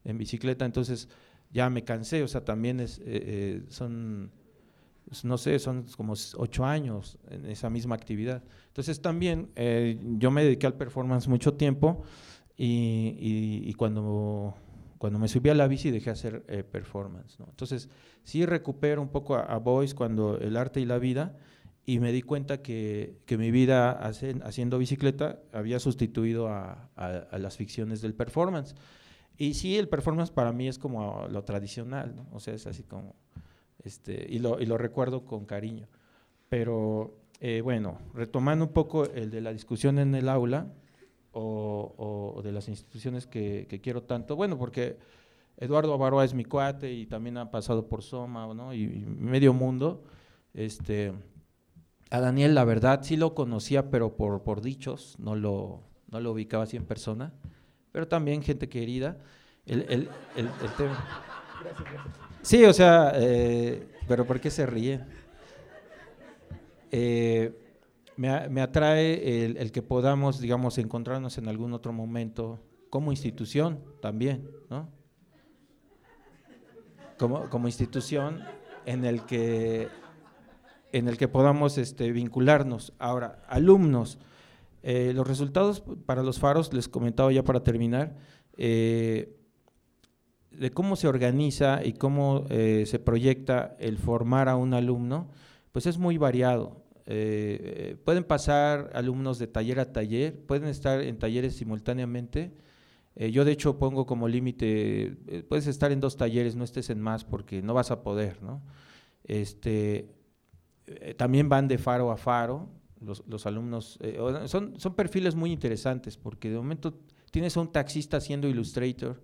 en bicicleta, entonces ya me cansé, o sea, también es, eh, eh, son, no sé, son como ocho años en esa misma actividad. Entonces también eh, yo me dediqué al performance mucho tiempo y cuando cuando me subí a la bici dejé hacer eh, performance. ¿no? Entonces, sí recupero un poco a, a cuando el arte y la vida, y me di cuenta que, que mi vida haciendo bicicleta había sustituido a, a, las ficciones del performance. Y sí, el performance para mí es como lo tradicional, ¿no? o sea, es así como, este, y, lo, y lo recuerdo con cariño. Pero eh, bueno, retomando un poco el de la discusión en el aula, o, de las instituciones que, quiero tanto. Bueno, porque Eduardo Avaroa es mi cuate y también ha pasado por Soma ¿no? y, medio mundo. Este, a Daniel, la verdad, sí lo conocía, pero por, por dichos, no lo, no lo ubicaba así en persona. Pero también gente querida. El, el, el. Sí, o sea, eh, pero ¿por qué se ríe? Eh, me, atrae el, que podamos, digamos, encontrarnos en algún otro momento como institución también, ¿no? Como, como institución en el que en el que podamos este, vincularnos. Ahora, alumnos, eh, los resultados para los faros, les comentaba ya para terminar, eh, de cómo se organiza y cómo eh, se proyecta el formar a un alumno, pues es muy variado. Pueden pasar alumnos de taller a taller, pueden estar en talleres simultáneamente. yo de hecho pongo como límite, puedes estar en dos talleres, no estés en más porque no vas a poder, ¿no? Este, eh, también van de faro a faro, los, alumnos, eh, son, son perfiles muy interesantes porque de momento tienes a un taxista haciendo Illustrator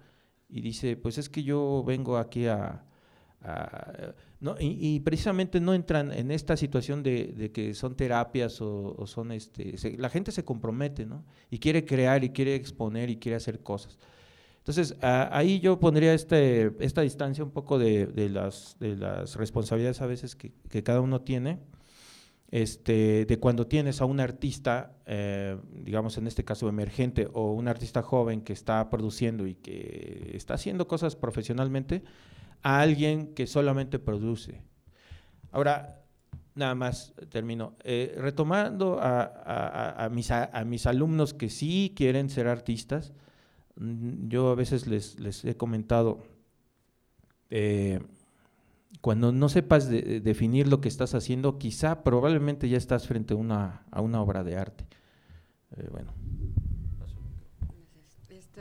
y dice, pues es que yo vengo aquí a... ¿no? y, precisamente no entran en esta situación de, que son terapias o, son, este, la gente se compromete, ¿no? Y quiere crear y quiere exponer y quiere hacer cosas. Entonces, ahí yo pondría este, esta distancia un poco de, las, de las responsabilidades a veces que, cada uno tiene, este, de cuando tienes a un artista, eh, digamos en este caso emergente, o un artista joven que está produciendo y que está haciendo cosas profesionalmente, a alguien que solamente produce. Ahora, nada más termino. Eh, retomando a, mis, a mis alumnos que sí quieren ser artistas, Mm, yo a veces les, he comentado, eh, cuando no sepas definir lo que estás haciendo, quizá probablemente ya estás frente a una, a una obra de arte. Eh, bueno.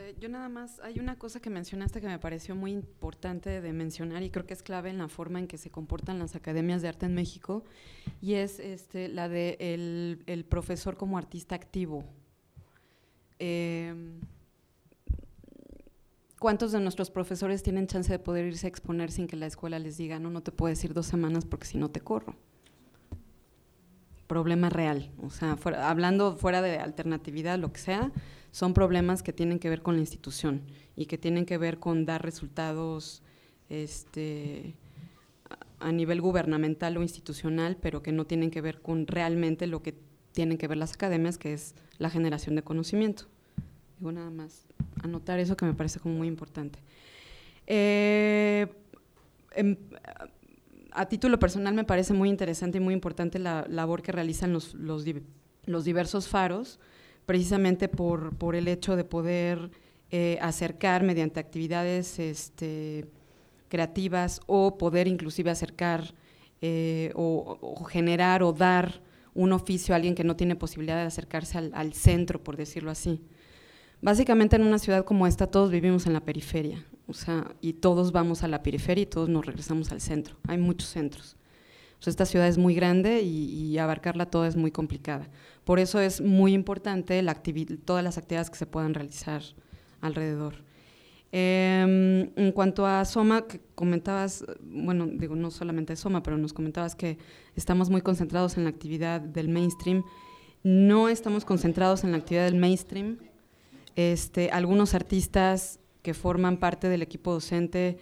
Este, yo nada más, hay una cosa que mencionaste que me pareció muy importante de mencionar y creo que es clave en la forma en que se comportan las academias de arte en México y es este, la de el, profesor como artista activo. Eh, ¿Cuántos de nuestros profesores tienen chance de poder irse a exponer sin que la escuela les diga, no, no te puedes ir dos semanas porque si no te corro? Problema real, o sea, hablando fuera de alternatividad, lo que sea, son problemas que tienen que ver con la institución y que tienen que ver con dar resultados este, a nivel gubernamental o institucional, pero que no tienen que ver con realmente lo que tienen que ver las academias, que es la generación de conocimiento. Digo nada más anotar eso que me parece como muy importante. Eh, em, a título personal me parece muy interesante y muy importante la labor que realizan los, los, diversos faros, precisamente por, por, el hecho de poder eh, acercar mediante actividades este, creativas o poder inclusive acercar eh, o, generar o dar un oficio a alguien que no tiene posibilidad de acercarse al centro, por decirlo así. Básicamente en una ciudad como esta todos vivimos en la periferia, o sea, y todos vamos a la periferia y todos nos regresamos al centro. Hay muchos centros. Esta ciudad es muy grande y, abarcarla toda es muy complicada. Por eso es muy importante la todas las actividades que se puedan realizar alrededor. Em, en cuanto a Soma, que comentabas, bueno, digo, no solamente Soma, pero nos comentabas que estamos muy concentrados en la actividad del mainstream. No estamos concentrados en la actividad del mainstream, este, algunos artistas que forman parte del equipo docente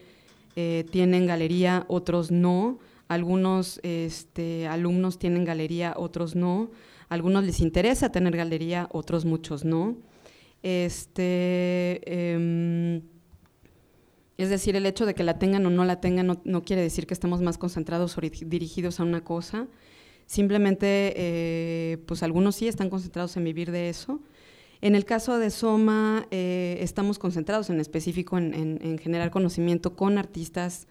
eh, tienen galería, otros no. Algunos este, alumnos tienen galería, otros no. Algunos les interesa tener galería, otros muchos no. Este, em, es decir, el hecho de que la tengan o no la tengan no, quiere decir que estemos más concentrados o dirigidos a una cosa. Simplemente, eh, pues algunos sí están concentrados en vivir de eso en el caso de Soma, eh, estamos concentrados en específico en, generar conocimiento con artistas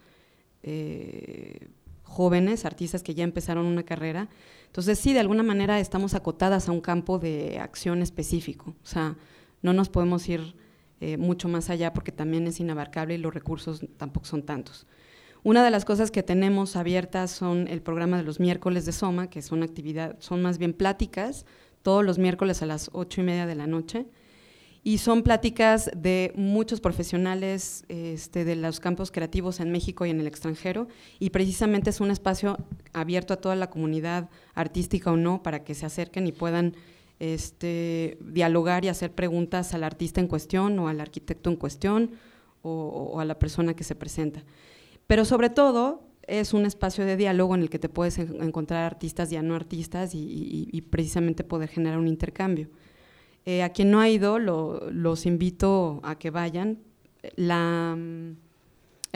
eh, jóvenes, artistas que ya empezaron una carrera. Entonces, sí, de alguna manera estamos acotadas a un campo de acción específico. O sea, no nos podemos ir eh, mucho más allá porque también es inabarcable y los recursos tampoco son tantos. Una de las cosas que tenemos abiertas son el programa de los miércoles de Soma, que son actividad, son más bien pláticas todos los miércoles a las ocho y media de la noche. Y son pláticas de muchos profesionales este, de los campos creativos en México y en el extranjero. Y precisamente es un espacio abierto a toda la comunidad artística o no para que se acerquen y puedan este, dialogar y hacer preguntas al artista en cuestión o al arquitecto en cuestión o, a la persona que se presenta. Pero sobre todo, es un espacio de diálogo en el que te puedes encontrar artistas y no artistas y, precisamente poder generar un intercambio. Eh, a quien no ha ido, los invito a que vayan. el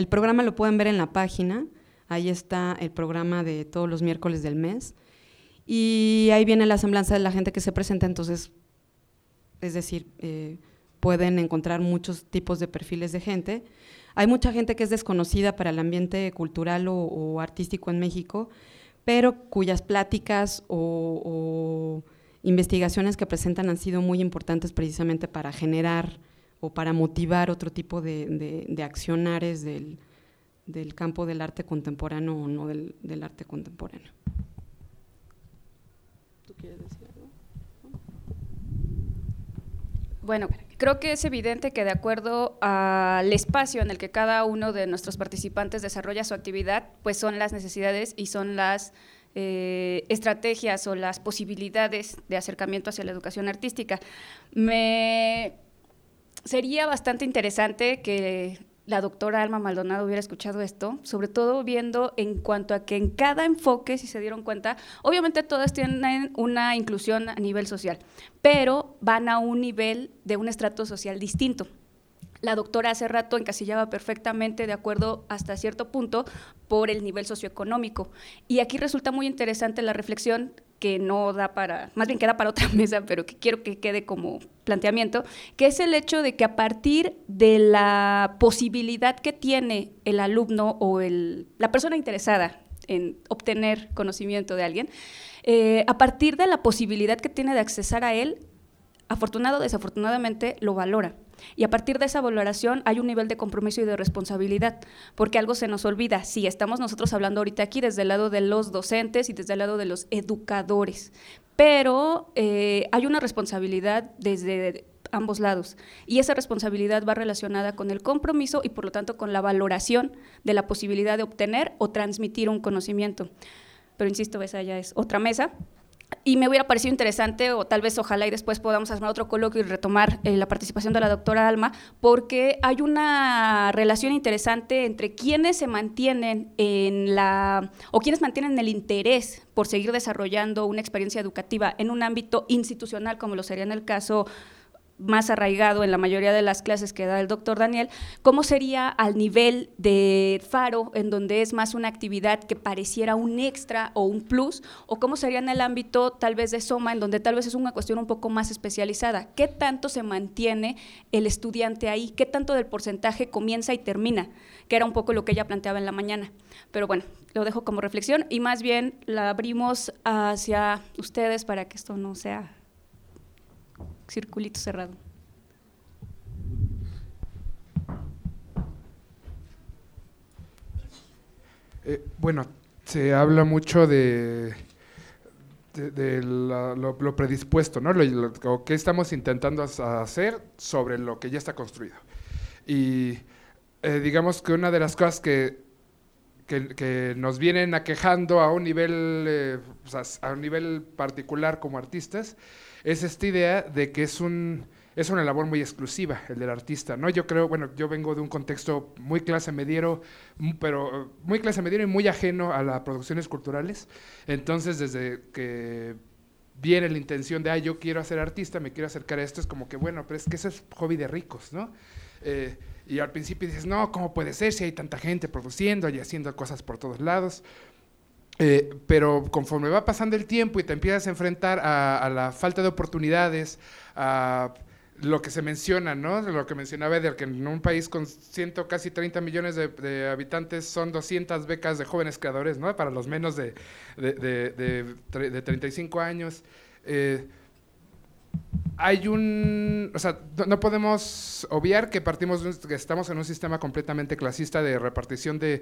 programa lo pueden ver en la página, ahí está el programa de todos los miércoles del mes. Y ahí viene la semblanza de la gente que se presenta, entonces, es decir, eh, pueden encontrar muchos tipos de perfiles de gente. Hay mucha gente que es desconocida para el ambiente cultural o, artístico en México, pero cuyas pláticas o, investigaciones que presentan han sido muy importantes precisamente para generar o para motivar otro tipo de, accionares del, campo del arte contemporáneo o no del, del arte contemporáneo. ¿Tú quieres decir algo? Bueno, Creo que es evidente que de acuerdo al espacio en el que cada uno de nuestros participantes desarrolla su actividad, pues son las necesidades y son las eh, estrategias o las posibilidades de acercamiento hacia la educación artística. Me sería bastante interesante que la doctora Alma Maldonado hubiera escuchado esto, sobre todo viendo en cuanto a que en cada enfoque, si se dieron cuenta, obviamente todas tienen una inclusión a nivel social, pero van a un nivel de un estrato social distinto. La doctora hace rato encasillaba perfectamente de acuerdo hasta cierto punto por el nivel socioeconómico. Y aquí resulta muy interesante la reflexión que no da para, más bien queda para otra mesa, pero que quiero que quede como planteamiento, que es el hecho de que a partir de la posibilidad que tiene el alumno o el, la persona interesada en obtener conocimiento de alguien, eh, a partir de la posibilidad que tiene de accesar a él, afortunado o desafortunadamente lo valora. Y a partir de esa valoración hay un nivel de compromiso y de responsabilidad, porque algo se nos olvida. Sí, estamos nosotros hablando ahorita aquí desde el lado de los docentes y desde el lado de los educadores, pero eh, hay una responsabilidad desde ambos lados. Y esa responsabilidad va relacionada con el compromiso y por lo tanto con la valoración de la posibilidad de obtener o transmitir un conocimiento. Pero insisto, esa ya es otra mesa y me hubiera parecido interesante, o tal vez ojalá y después podamos hacer otro coloquio y retomar eh, la participación de la doctora Alma, porque hay una relación interesante entre quienes se mantienen en la, o quienes mantienen el interés por seguir desarrollando una experiencia educativa en un ámbito institucional, como lo sería en el caso más arraigado en la mayoría de las clases que da el doctor Daniel, ¿cómo sería al nivel de Faro, en donde es más una actividad que pareciera un extra o un plus? ¿O cómo sería en el ámbito tal vez de Soma, en donde tal vez es una cuestión un poco más especializada? ¿Qué tanto se mantiene el estudiante ahí? ¿Qué tanto del porcentaje comienza y termina? Que era un poco lo que ella planteaba en la mañana. Pero bueno, lo dejo como reflexión y más bien la abrimos hacia ustedes para que esto no sea circulito cerrado. Eh, bueno, se habla mucho de, de, lo, predispuesto, ¿no? Lo, que estamos intentando hacer sobre lo que ya está construido. Y eh, digamos que una de las cosas que, que, nos vienen aquejando a un nivel, eh, a un nivel particular como artistas es esta idea de que es un es una labor muy exclusiva el del artista, ¿no? Yo creo, bueno, yo vengo de un contexto muy clase mediero, pero muy clase mediero y muy ajeno a las producciones culturales. Entonces, desde que viene la intención de, ah, yo quiero ser artista, me quiero acercar a esto, es como que, bueno, pero es que eso es hobby de ricos, ¿no? Eh, y al principio dices, no, ¿cómo puede ser si hay tanta gente produciendo y haciendo cosas por todos lados? Eh, pero conforme va pasando el tiempo y te empiezas a enfrentar a, la falta de oportunidades, a lo que se menciona, ¿no? Lo que mencionaba de que en un país con ciento, casi 30 millones de, habitantes son 200 becas de jóvenes creadores, ¿no? Para los menos de, de 35 años. Eh, hay un, o sea, no, podemos obviar que partimos, que estamos en un sistema completamente clasista de repartición de,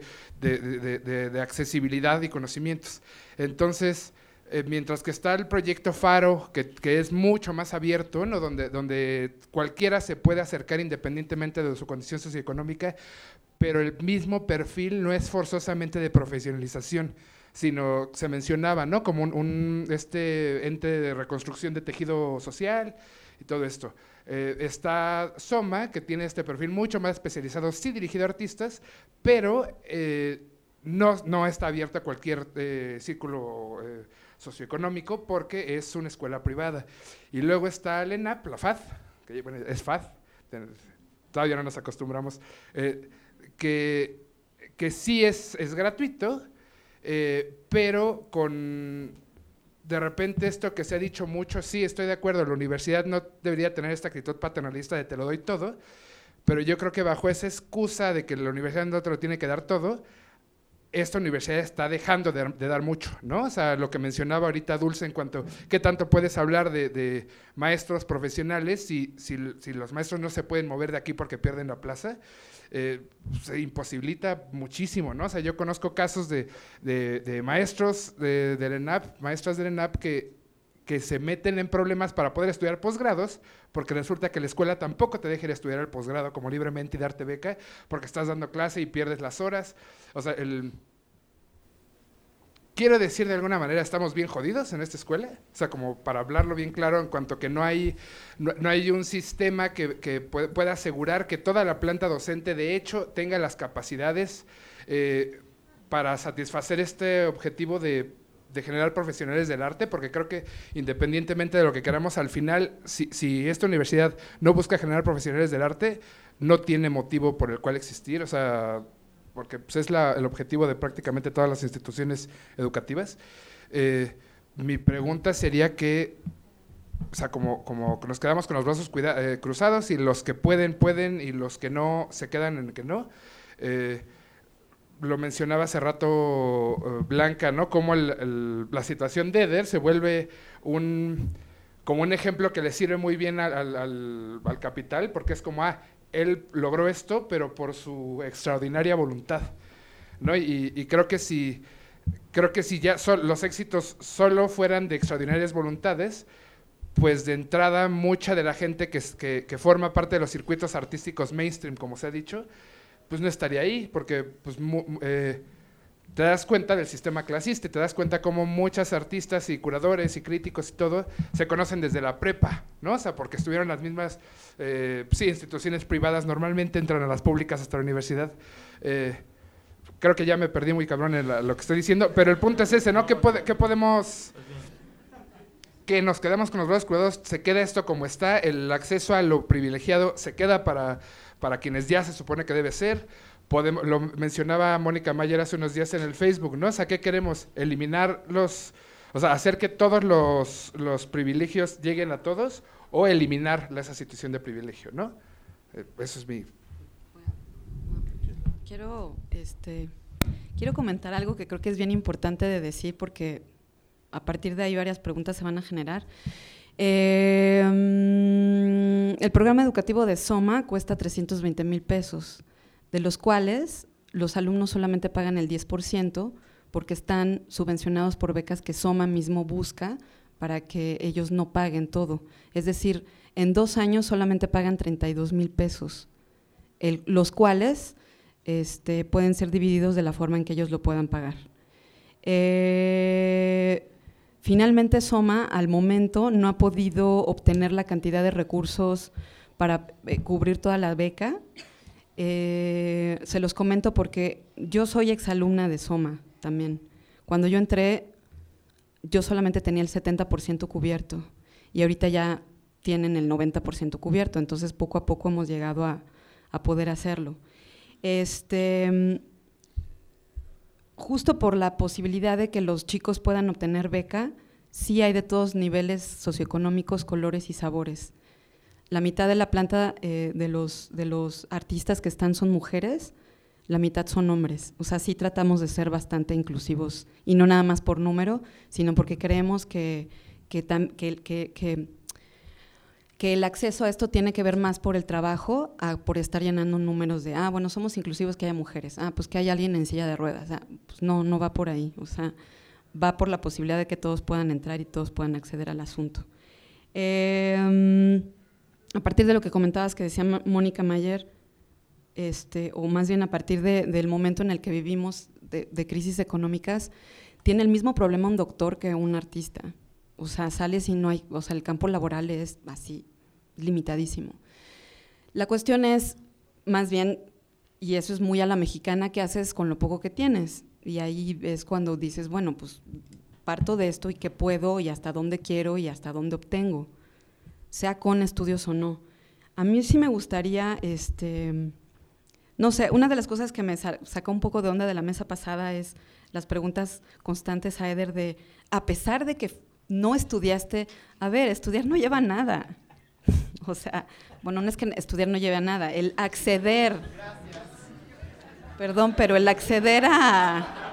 accesibilidad y conocimientos. Entonces, eh, mientras que está el proyecto Faro, que, es mucho más abierto, ¿no? donde, donde cualquiera se puede acercar independientemente de su condición socioeconómica, pero el mismo perfil no es forzosamente de profesionalización sino se mencionaba, ¿no? Como un, este ente de reconstrucción de tejido social y todo esto. Eh, está Soma, que tiene este perfil mucho más especializado, sí dirigido a artistas, pero eh, no, no está abierta a cualquier eh, círculo socioeconómico porque es una escuela privada. Y luego está el la FAD, que bueno, es FAD, todavía no nos acostumbramos, que, que sí es, es gratuito, pero con de repente esto que se ha dicho mucho, sí, estoy de acuerdo, la universidad no debería tener esta actitud paternalista de te lo doy todo, pero yo creo que bajo esa excusa de que la universidad no te lo tiene que dar todo, esta universidad está dejando de, dar mucho, ¿no? O sea, lo que mencionaba ahorita Dulce en cuanto qué tanto puedes hablar de, maestros profesionales si, si, los maestros no se pueden mover de aquí porque pierden la plaza, eh, se imposibilita muchísimo, ¿no? O sea, yo conozco casos de, maestros de, del ENAP, maestras del ENAP que, que se meten en problemas para poder estudiar posgrados, porque resulta que la escuela tampoco te deja ir a estudiar el posgrado como libremente y darte beca, porque estás dando clase y pierdes las horas. O sea, el... Quiero decir de alguna manera, estamos bien jodidos en esta escuela, o sea, como para hablarlo bien claro, en cuanto que no hay, no, hay un sistema que, pueda asegurar que toda la planta docente, de hecho, tenga las capacidades eh, para satisfacer este objetivo de de generar profesionales del arte, porque creo que independientemente de lo que queramos, al final, si, esta universidad no busca generar profesionales del arte, no tiene motivo por el cual existir, o sea, porque pues, es el objetivo de prácticamente todas las instituciones educativas. Eh, mi pregunta sería que, o sea, como, como nos quedamos con los brazos eh, cruzados y los que pueden, pueden, y los que no, se quedan en que no. Eh, lo mencionaba hace rato Blanca, ¿no? Cómo la situación de Eder se vuelve un como un ejemplo que le sirve muy bien al, capital, porque es como, ah, él logró esto, pero por su extraordinaria voluntad, ¿no? Y, creo que si creo que si ya los éxitos solo fueran de extraordinarias voluntades, pues de entrada mucha de la gente que, que forma parte de los circuitos artísticos mainstream, como se ha dicho, pues no estaría ahí, porque pues, eh, te das cuenta del sistema clasista y te das cuenta cómo muchas artistas y curadores y críticos y todo se conocen desde la prepa, ¿no? O sea, porque estuvieron las mismas, eh, sí, instituciones privadas, normalmente entran a las públicas hasta la universidad. Eh, creo que ya me perdí muy cabrón en lo que estoy diciendo, pero el punto es ese, ¿no? ¿Qué, qué podemos...? que nos quedamos con los brazos cruzados, se queda esto como está, el acceso a lo privilegiado se queda para para quienes ya se supone que debe ser. Podemos, lo mencionaba Mónica Mayer hace unos días en el Facebook, ¿no? O sea, ¿qué queremos? Eliminar los, o sea, hacer que todos los, los privilegios lleguen a todos o eliminar esa situación de privilegio, ¿no? Eh, eso es mi... Quiero, este, quiero comentar algo que creo que es bien importante de decir porque a partir de ahí varias preguntas se van a generar. Eh, el programa educativo de Soma cuesta 320 mil pesos, de los cuales los alumnos solamente pagan el 10% porque están subvencionados por becas que Soma mismo busca para que ellos no paguen todo. Es decir, en dos años solamente pagan 32 mil pesos, los cuales este, pueden ser divididos de la forma en que ellos lo puedan pagar. Eh, Finalmente, Soma al momento no ha podido obtener la cantidad de recursos para eh, cubrir toda la beca. Eh, se los comento porque yo soy exalumna de Soma también. Cuando yo entré, yo solamente tenía el 70% cubierto y ahorita ya tienen el 90% cubierto, entonces poco a poco hemos llegado a, poder hacerlo. Este, justo por la posibilidad de que los chicos puedan obtener beca, sí hay de todos niveles socioeconómicos, colores y sabores. La mitad de la planta eh, de, los, de los artistas que están son mujeres, la mitad son hombres. O sea, sí tratamos de ser bastante inclusivos, y no nada más por número, sino porque creemos que, que, el acceso a esto tiene que ver más por el trabajo, por estar llenando números de, ah, bueno, somos inclusivos que haya mujeres, ah, pues que haya alguien en silla de ruedas, ah, pues no, no va por ahí, o sea, va por la posibilidad de que todos puedan entrar y todos puedan acceder al asunto. Em, a partir de lo que comentabas que decía Mónica Mayer, este, o más bien a partir del momento en el que vivimos de, de crisis económicas, tiene el mismo problema un doctor que un artista o sea, sales y no hay, o sea, el campo laboral es así, limitadísimo. La cuestión es, más bien, y eso es muy a la mexicana, ¿qué haces con lo poco que tienes? Y ahí es cuando dices, bueno, pues parto de esto y qué puedo y hasta dónde quiero y hasta dónde obtengo, sea con estudios o no. A mí sí me gustaría, este, no sé, una de las cosas que me sacó un poco de onda de la mesa pasada es las preguntas constantes a Eder de, a pesar de que no estudiaste, a ver, estudiar no lleva nada. o sea, bueno, no es que estudiar no lleve a nada, el acceder. Perdón, pero el acceder a...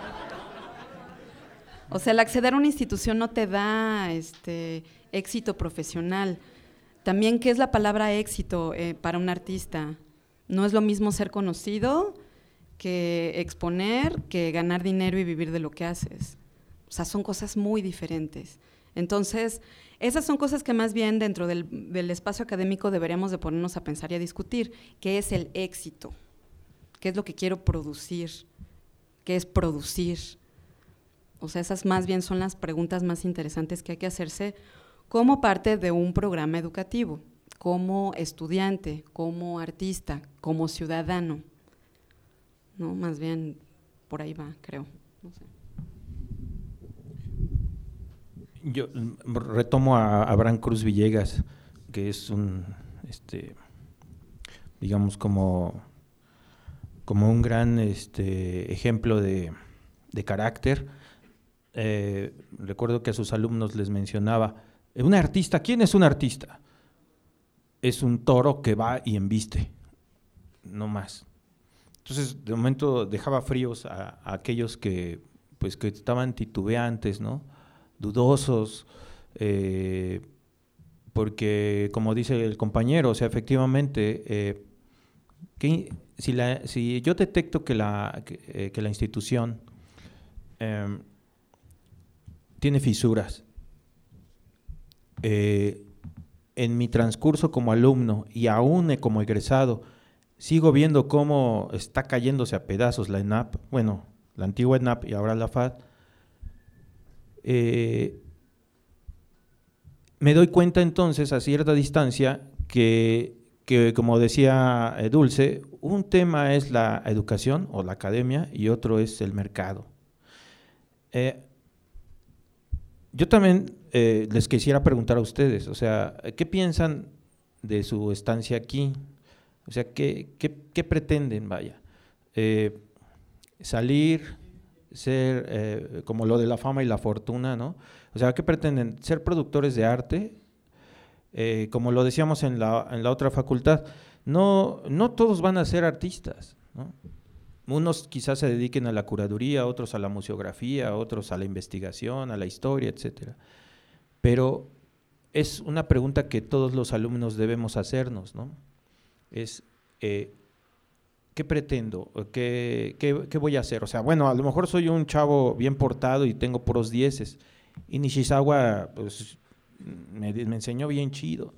O sea, el acceder a una institución no te da este, éxito profesional. También, ¿qué es la palabra éxito eh, para un artista? No es lo mismo ser conocido que exponer, que ganar dinero y vivir de lo que haces. O sea, son cosas muy diferentes. Entonces, esas son cosas que más bien dentro del, espacio académico deberíamos de ponernos a pensar y a discutir. ¿Qué es el éxito? ¿Qué es lo que quiero producir? ¿Qué es producir? O sea, esas más bien son las preguntas más interesantes que hay que hacerse como parte de un programa educativo, como estudiante, como artista, como ciudadano. No, más bien por ahí va, creo. Yo mm, retomo a Abraham Cruz Villegas, que es un, este, digamos, como, como un gran este, ejemplo de, carácter. Eh, recuerdo que a sus alumnos les mencionaba, un artista, ¿quién es un artista? Es un toro que va y embiste, no más. Entonces, de momento dejaba fríos a, aquellos que, pues, que estaban titubeantes, ¿no? dudosos, eh, porque como dice el compañero, o sea, efectivamente, eh, si, yo detecto que eh, la institución em, tiene fisuras, en mi transcurso como alumno y aún como egresado, sigo viendo cómo está cayéndose a pedazos la ENAP, bueno, la antigua ENAP y ahora la FAD, eh, me doy cuenta entonces a cierta distancia que, como decía eh, Dulce, un tema es la educación o la academia y otro es el mercado. Eh, yo también les quisiera preguntar a ustedes, o sea, ¿qué piensan de su estancia aquí? O sea, ¿qué, qué pretenden, vaya? salir, ser eh, como lo de la fama y la fortuna, ¿no? O sea, ¿qué pretenden? Ser productores de arte, eh, como lo decíamos en la, en la otra facultad, no, no todos van a ser artistas, ¿no? Unos quizás se dediquen a la curaduría, otros a la museografía, otros a la investigación, a la historia, etcétera. Pero es una pregunta que todos los alumnos debemos hacernos, ¿no? Es eh, ¿qué pretendo? ¿Qué, ¿Qué, voy a hacer? O sea, bueno, a lo mejor soy un chavo bien portado y tengo puros dieces. Y Nishizawa, pues, me, enseñó bien chido.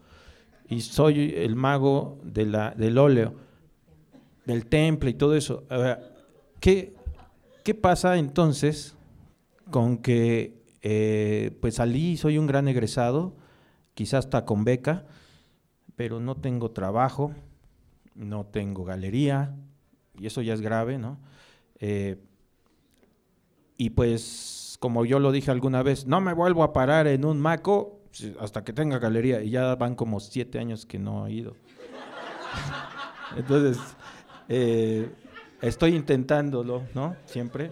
Y soy el mago de del óleo, del temple y todo eso. ¿qué, ¿Qué pasa entonces con que eh, pues salí, soy un gran egresado, quizás hasta con beca, pero no tengo trabajo, no tengo galería, y eso ya es grave, ¿no? Eh, y pues, como yo lo dije alguna vez, no me vuelvo a parar en un maco hasta que tenga galería, y ya van como siete años que no he ido. Entonces, eh, estoy intentándolo, ¿no? Siempre.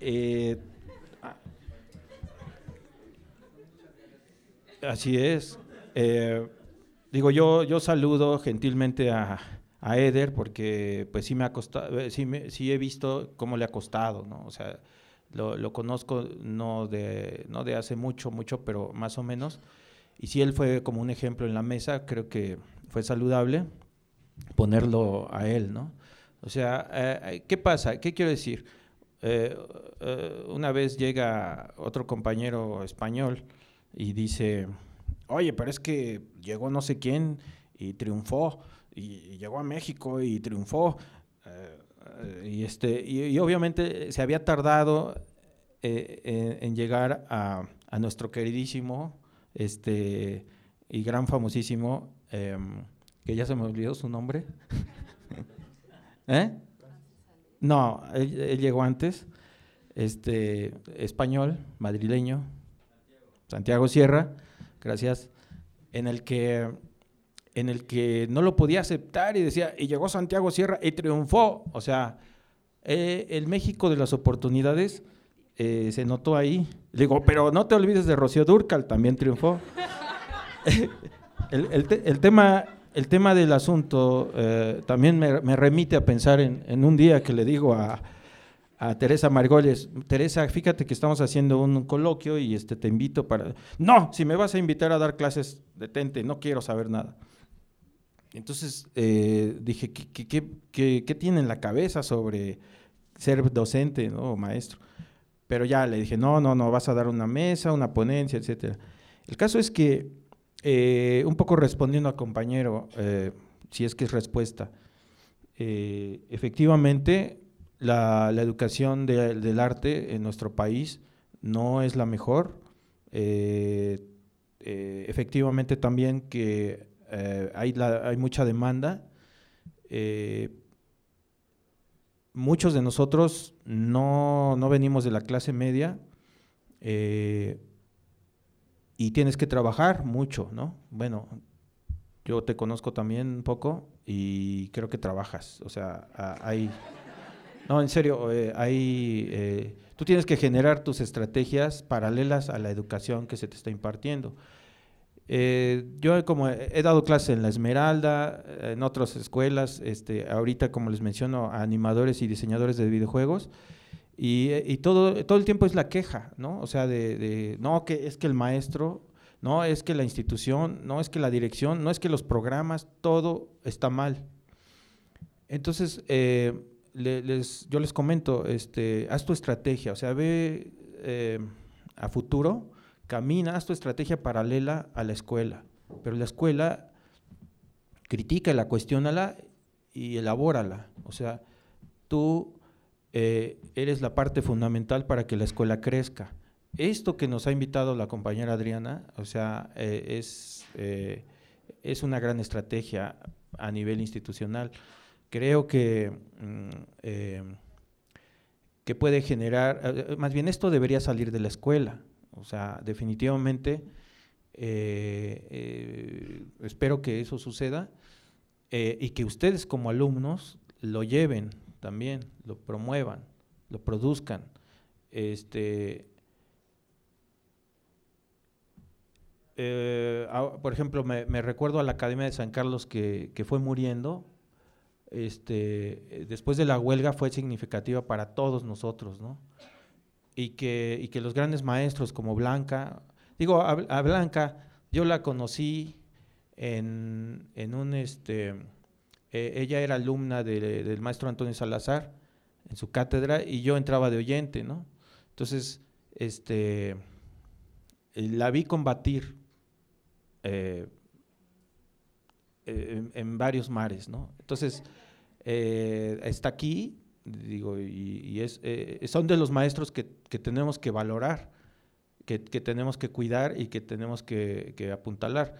Eh, así es. digo, yo, yo saludo gentilmente a, a Eder porque pues sí me ha costado, eh, sí, sí he visto cómo le ha costado, ¿no? O sea, lo, lo, conozco no de, no de hace mucho, mucho, pero más o menos. Y si él fue como un ejemplo en la mesa, creo que fue saludable ponerlo a él, ¿no? O sea, eh, ¿qué pasa? ¿Qué quiero decir? Eh, una vez llega otro compañero español y dice, oye, pero es que llegó no sé quién y triunfó y, llegó a México y triunfó. Eh, y, este, y, obviamente se había tardado eh, en, llegar a, a, nuestro queridísimo este, y gran famosísimo, em, que ya se me olvidó su nombre. ¿Eh? No, él, llegó antes, este, español, madrileño, Santiago Sierra, gracias, en el que en el que no lo podía aceptar y decía, y llegó Santiago Sierra y triunfó. O sea, eh, el México de las oportunidades eh, se notó ahí. Le digo, pero no te olvides de Rocío Durcal, también triunfó. el, tema, el tema del asunto eh, también me, remite a pensar en, un día que le digo a, Teresa Margolles, Teresa, fíjate que estamos haciendo un coloquio y este, te invito para... No, si me vas a invitar a dar clases, detente, no quiero saber nada. Entonces eh, dije, ¿qué, tiene en la cabeza sobre ser docente o maestro? Pero ya le dije, no, no, no, vas a dar una mesa, una ponencia, etc. El caso es que, eh, un poco respondiendo al compañero, eh, si es que es respuesta, efectivamente la, educación del arte en nuestro país no es la mejor. efectivamente también que eh, hay, hay, mucha demanda. Eh, muchos de nosotros no, venimos de la clase media eh, y tienes que trabajar mucho, ¿no? Bueno, yo te conozco también un poco y creo que trabajas, o sea, hay... No, en serio, hay, tú tienes que generar tus estrategias paralelas a la educación que se te está impartiendo. Eh, yo como he dado clases en La Esmeralda, en otras escuelas, este, ahorita como les menciono, animadores y diseñadores de videojuegos, y, todo, todo el tiempo es la queja, ¿no? O sea, de, no, que es que el maestro, no, es que la institución, no, es que la dirección, no es que los programas, todo está mal. Entonces, eh, les, yo les comento, este, haz tu estrategia, o sea, ve eh, a futuro, camina, haz tu estrategia paralela a la escuela, pero la escuela critícala, cuestiónala y elabórala. O sea, tú eh, eres la parte fundamental para que la escuela crezca. Esto que nos ha invitado la compañera Adriana, o sea, eh, es, eh, es una gran estrategia a nivel institucional. Creo que, mm, que puede generar, más bien esto debería salir de la escuela. O sea, definitivamente espero que eso suceda y que ustedes como alumnos lo lleven también, lo promuevan, lo produzcan. Este, por ejemplo, me, recuerdo a la Academia de San Carlos que, que fue muriendo. Este, después de la huelga fue significativa para todos nosotros, ¿no? y que, y que los grandes maestros como Blanca, digo, a, Blanca yo la conocí en, en un, este, eh, ella era alumna del maestro Antonio Salazar en su cátedra y yo entraba de oyente, ¿no? Entonces, este, la vi combatir eh, en, varios mares, ¿no? Entonces, eh, está aquí digo, y, es, eh, son de los maestros que, tenemos que valorar, que, tenemos que cuidar y que tenemos que, apuntalar.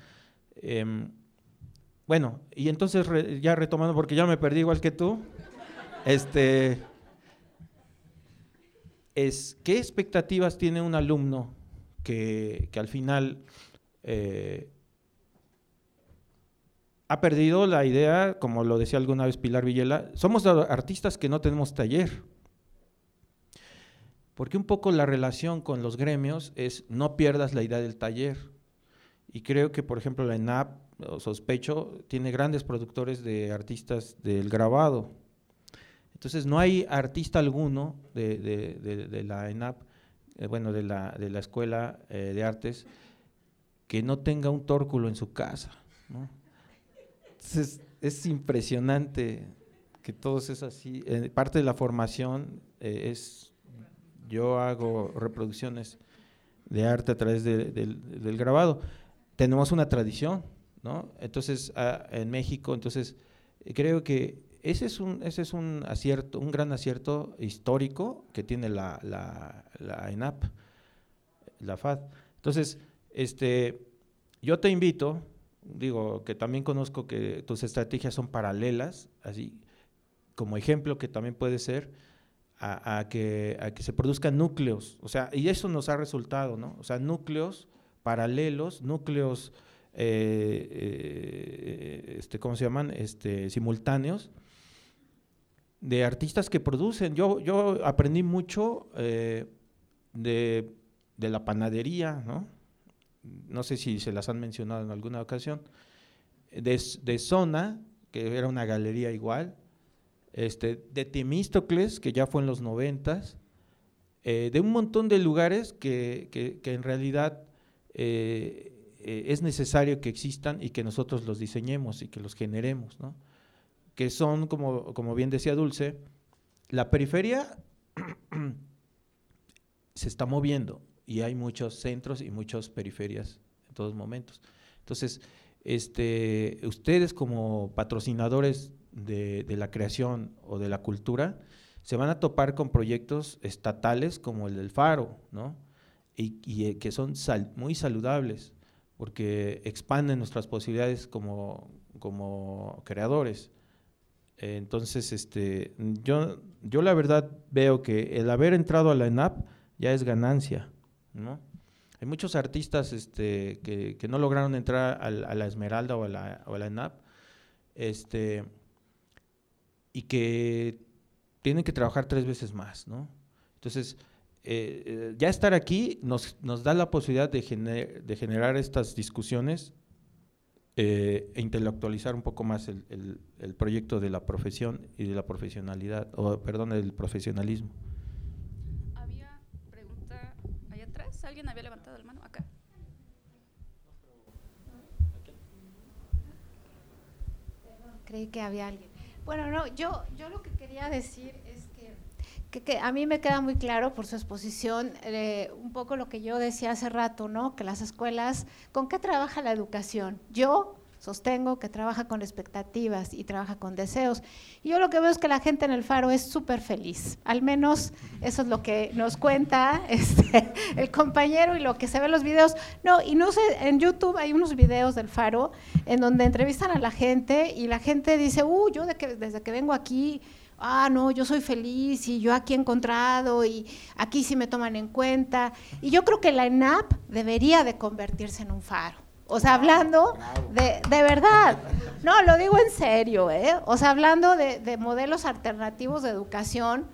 Bueno, y entonces ya retomando, porque ya me perdí igual que tú, este, es, ¿qué expectativas tiene un alumno que, al final eh, ha perdido la idea, como lo decía alguna vez Pilar Villela, somos artistas que no tenemos taller. Porque un poco la relación con los gremios es no pierdas la idea del taller. Y creo que, por ejemplo, la ENAP, sospecho, tiene grandes productores de artistas del grabado. Entonces, no hay artista alguno de, la ENAP, eh, bueno, de la, de la Escuela eh, de Artes, que no tenga un tórculo en su casa. ¿no? es, impresionante que todo es así. Eh, parte de la formación es, yo hago reproducciones de arte a través del grabado. Tenemos una tradición, ¿no? Entonces, ah, en México, entonces, creo que ese es un, ese es un acierto, un gran acierto histórico que tiene la, la, la ENAP, la FAD. Entonces, este, yo te invito digo, que también conozco que tus estrategias son paralelas, así, como ejemplo que también puede ser, a, que, a que se produzcan núcleos, o sea, y eso nos ha resultado, ¿no? O sea, núcleos paralelos, núcleos, eh, eh, este, ¿cómo se llaman? Este, simultáneos, de artistas que producen. Yo, yo aprendí mucho eh, de, la panadería, ¿no? No sé si se las han mencionado en alguna ocasión. De, de Zona, que era una galería igual, este, de Temístocles, que ya fue en los noventas, eh, de un montón de lugares que, que, en realidad es necesario que existan y que nosotros los diseñemos y que los generemos, ¿no? que son, como, como bien decía Dulce, la periferia se está moviendo y hay muchos centros y muchas periferias en todos momentos. Entonces, este, ustedes como patrocinadores de, la creación o de la cultura, se van a topar con proyectos estatales como el del Faro. Y, eh, que son muy saludables, porque expanden nuestras posibilidades como, como creadores. Entonces, este, yo, yo la verdad veo que el haber entrado a la ENAP ya es ganancia, ¿no? Hay muchos artistas este, que, que no lograron entrar a, la Esmeralda o a la, o a la ENAP, este, y que tienen que trabajar tres veces más, ¿no? Entonces, eh, eh, ya estar aquí nos, nos, da la posibilidad de, de generar estas discusiones eh, e intelectualizar un poco más el, el, proyecto de la profesión y de la profesionalidad, o perdón, del profesionalismo. Había pregunta allá atrás, ¿alguien había levantado la mano? Acá. Creí que había alguien. Bueno, no, yo, yo lo que quería decir que, a mí me queda muy claro por su exposición eh, un poco lo que yo decía hace rato, ¿no? Que las escuelas, ¿con qué trabaja la educación? Yo sostengo que trabaja con expectativas y trabaja con deseos. Y yo lo que veo es que la gente en el faro es súper feliz, al menos eso es lo que nos cuenta este, el compañero y lo que se ve en los videos. No, y no sé, en YouTube hay unos videos del faro en donde entrevistan a la gente y la gente dice, uh, yo de que, desde que vengo aquí ah, no, yo soy feliz y yo aquí he encontrado y aquí sí me toman en cuenta. Y yo creo que la ENAP debería de convertirse en un faro. O sea, hablando de, de verdad, no, lo digo en serio, ¿eh? O sea, hablando de, de modelos alternativos de educación,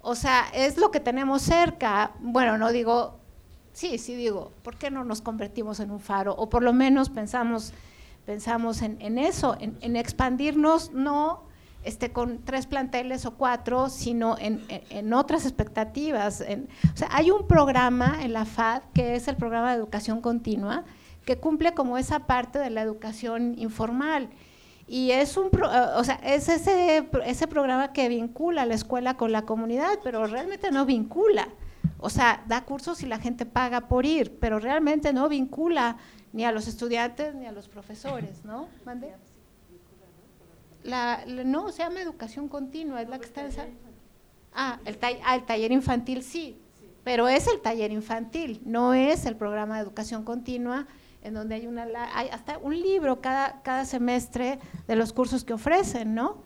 o sea, es lo que tenemos cerca. Bueno, no digo, sí, sí digo, ¿por qué no nos convertimos en un faro? O por lo menos pensamos, pensamos en, en eso, en, en expandirnos, no este, con tres planteles o cuatro, sino en, otras expectativas. o sea, hay un programa en la FAD que es el programa de educación continua, que cumple como esa parte de la educación informal. Y es, un, o sea, es ese, ese programa que vincula la escuela con la comunidad, pero realmente no vincula. O sea, da cursos y la gente paga por ir, pero realmente no vincula ni a los estudiantes ni a los profesores, ¿no? ¿Mande? La, no, se llama educación continua, es la que está en ah el, ah, el taller infantil sí, pero es el taller infantil, no es el programa de educación continua en donde hay una hay hasta un libro cada, cada semestre de los cursos que ofrecen, ¿no?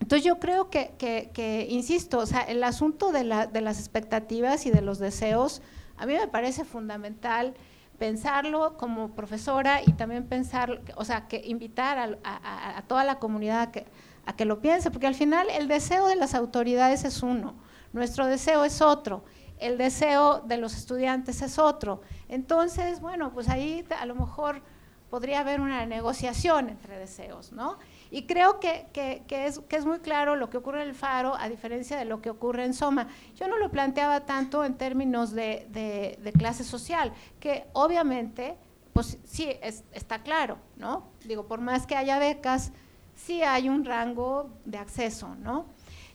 Entonces yo creo que, que, que insisto, o sea, el asunto de, la, de las expectativas y de los deseos, a mí me parece fundamental pensarlo como profesora y también pensar, o sea, que invitar a, toda la comunidad a que, a que lo piense, porque al final el deseo de las autoridades es uno, nuestro deseo es otro, el deseo de los estudiantes es otro. Entonces, bueno, pues ahí a lo mejor podría haber una negociación entre deseos, ¿no? Y creo que, es, que es muy claro lo que ocurre en el Faro, a diferencia de lo que ocurre en Soma. Yo no lo planteaba tanto en términos de, clase social, que obviamente, pues sí, está claro, ¿no? Digo, por más que haya becas, sí hay un rango de acceso, ¿no?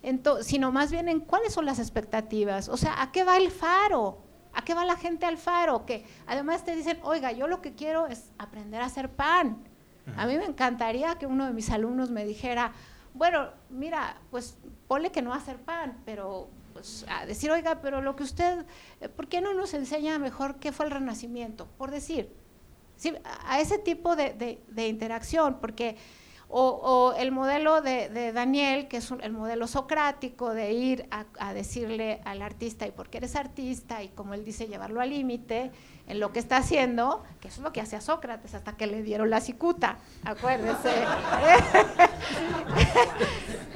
Entonces, sino más bien en cuáles son las expectativas, o sea, ¿a qué va el Faro? ¿A qué va la gente al Faro? Que además te dicen, oiga, yo lo que quiero es aprender a hacer pan a mí me encantaría que uno de mis alumnos me dijera, bueno, mira, pues ponle que no hacer pan, pero pues a decir, oiga, pero lo que usted, ¿por qué no nos enseña mejor qué fue el renacimiento? Por decir, ¿sí? a ese tipo de, interacción, porque, O, el modelo de, Daniel, que es el modelo socrático de ir a, decirle al artista, y porque eres artista, y como él dice, llevarlo al límite en lo que está haciendo, que eso es lo que hacía Sócrates hasta que le dieron la cicuta, acuérdese.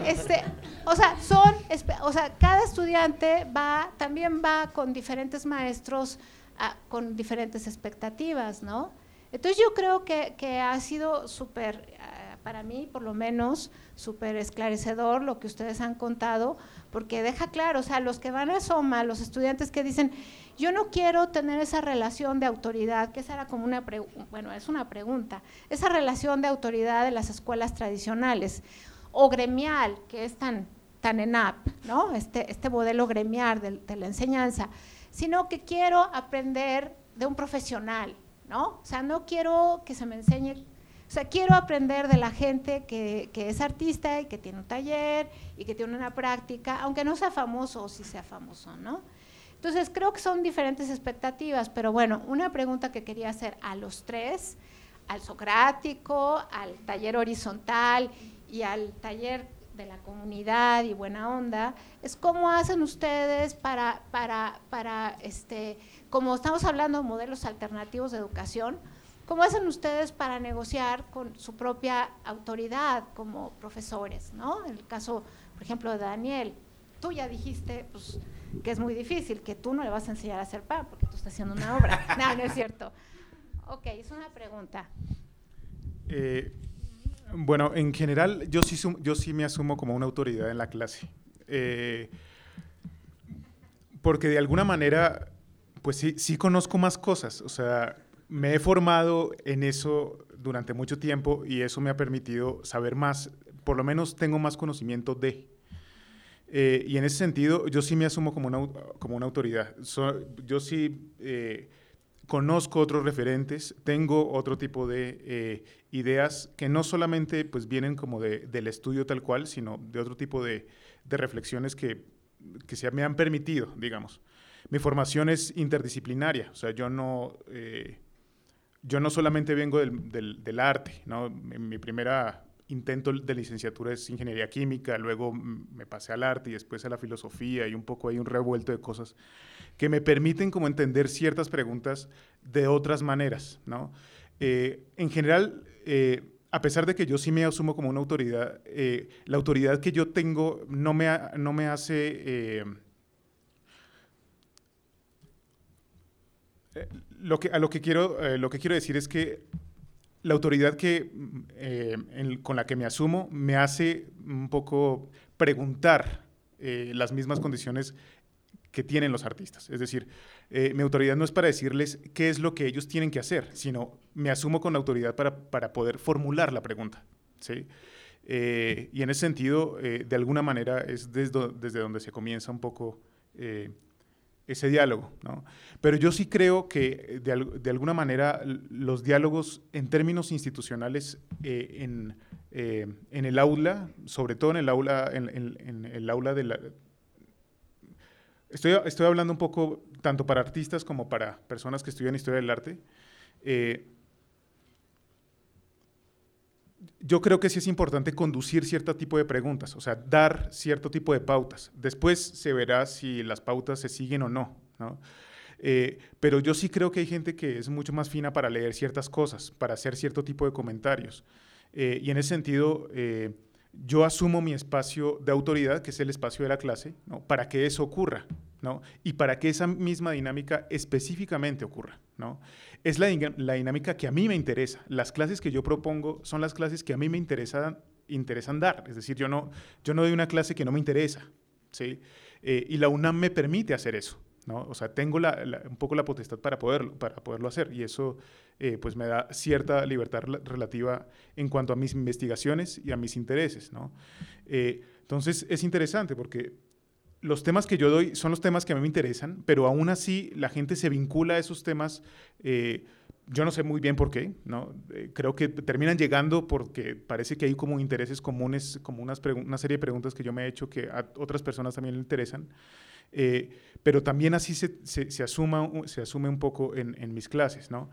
este, o sea, son, o sea, cada estudiante va, también va con diferentes maestros, ah, con diferentes expectativas, ¿no? Entonces yo creo que, que ha sido súper para mí por lo menos súper esclarecedor lo que ustedes han contado, porque deja claro, o sea, los que van a Soma, los estudiantes que dicen, yo no quiero tener esa relación de autoridad, que esa era como una, bueno, es una pregunta, esa relación de autoridad de las escuelas tradicionales, o gremial, que es tan, tan ENAP, ¿no? Este, este modelo gremial de, de la enseñanza, sino que quiero aprender de un profesional, ¿no? O sea, no quiero que se me enseñe o sea, quiero aprender de la gente que, es artista y que tiene un taller y que tiene una práctica, aunque no sea famoso o si sea famoso, ¿no? Entonces, creo que son diferentes expectativas, pero bueno, una pregunta que quería hacer a los tres, al socrático, al taller horizontal y al taller de la comunidad y buena onda, es cómo hacen ustedes para, para, para este, como estamos hablando de modelos alternativos de educación, ¿Cómo hacen ustedes para negociar con su propia autoridad como profesores? ¿no? En el caso, por ejemplo, de Daniel, tú ya dijiste pues, que es muy difícil, que tú no le vas a enseñar a hacer pan porque tú estás haciendo una obra. no, no es cierto. Ok, es una pregunta. Eh, bueno, en general yo sí, yo sí me asumo como una autoridad en la clase. Eh, porque de alguna manera, pues sí, sí conozco más cosas. O sea, me he formado en eso durante mucho tiempo y eso me ha permitido saber más, por lo menos tengo más conocimiento de. Eh, y en ese sentido, yo sí me asumo como una, como una autoridad. yo sí eh, conozco otros referentes, tengo otro tipo de eh, ideas que no solamente pues, vienen como de, del estudio tal cual, sino de otro tipo de, de reflexiones que, que se me han permitido, digamos. Mi formación es interdisciplinaria, o sea, yo no yo no solamente vengo del, del, arte, ¿no? Mi, primera intento de licenciatura es ingeniería química, luego me pasé al arte y después a la filosofía y un poco hay un revuelto de cosas que me permiten como entender ciertas preguntas de otras maneras, ¿no? Eh, en general, eh, a pesar de que yo sí me asumo como una autoridad, eh, la autoridad que yo tengo no me, no me hace lo que, a lo que, quiero, eh, lo que quiero decir es que la autoridad que, eh, con la que me asumo me hace un poco preguntar eh, las mismas condiciones que tienen los artistas. Es decir, mi autoridad no es para decirles qué es lo que ellos tienen que hacer, sino me asumo con la autoridad para, para poder formular la pregunta. ¿sí? y en ese sentido, de alguna manera, es desde, desde, donde se comienza un poco ese diálogo. ¿no? Pero yo sí creo que de, alguna manera los diálogos en términos institucionales eh, en, eh, en, el aula, sobre todo en el aula, en, el aula de la... Estoy, estoy, hablando un poco tanto para artistas como para personas que estudian historia del arte. Eh, yo creo que sí es importante conducir cierto tipo de preguntas, o sea, dar cierto tipo de pautas. Después se verá si las pautas se siguen o no. Eh, pero yo sí creo que hay gente que es mucho más fina para leer ciertas cosas, para hacer cierto tipo de comentarios. Eh, y en ese sentido, eh, yo asumo mi espacio de autoridad, que es el espacio de la clase, para que eso ocurra, ¿no? y para que esa misma dinámica específicamente ocurra. ¿no? es la, dinámica que a mí me interesa. Las clases que yo propongo son las clases que a mí me interesan, interesan dar. Es decir, yo no, yo no doy una clase que no me interesa. ¿sí? Eh, y la UNAM me permite hacer eso. ¿no? O sea, tengo un poco la potestad para poderlo, para poderlo hacer. Y eso eh, pues me da cierta libertad relativa en cuanto a mis investigaciones y a mis intereses. Eh, entonces, es interesante porque los temas que yo doy son los temas que a mí me interesan, pero aún así la gente se vincula a esos temas eh, yo no sé muy bien por qué, ¿no? Eh, creo que terminan llegando porque parece que hay como intereses comunes, como unas una serie de preguntas que yo me he hecho que a otras personas también le interesan. Eh, pero también así se, se, asuma, se asume un poco en, en, mis clases. ¿no?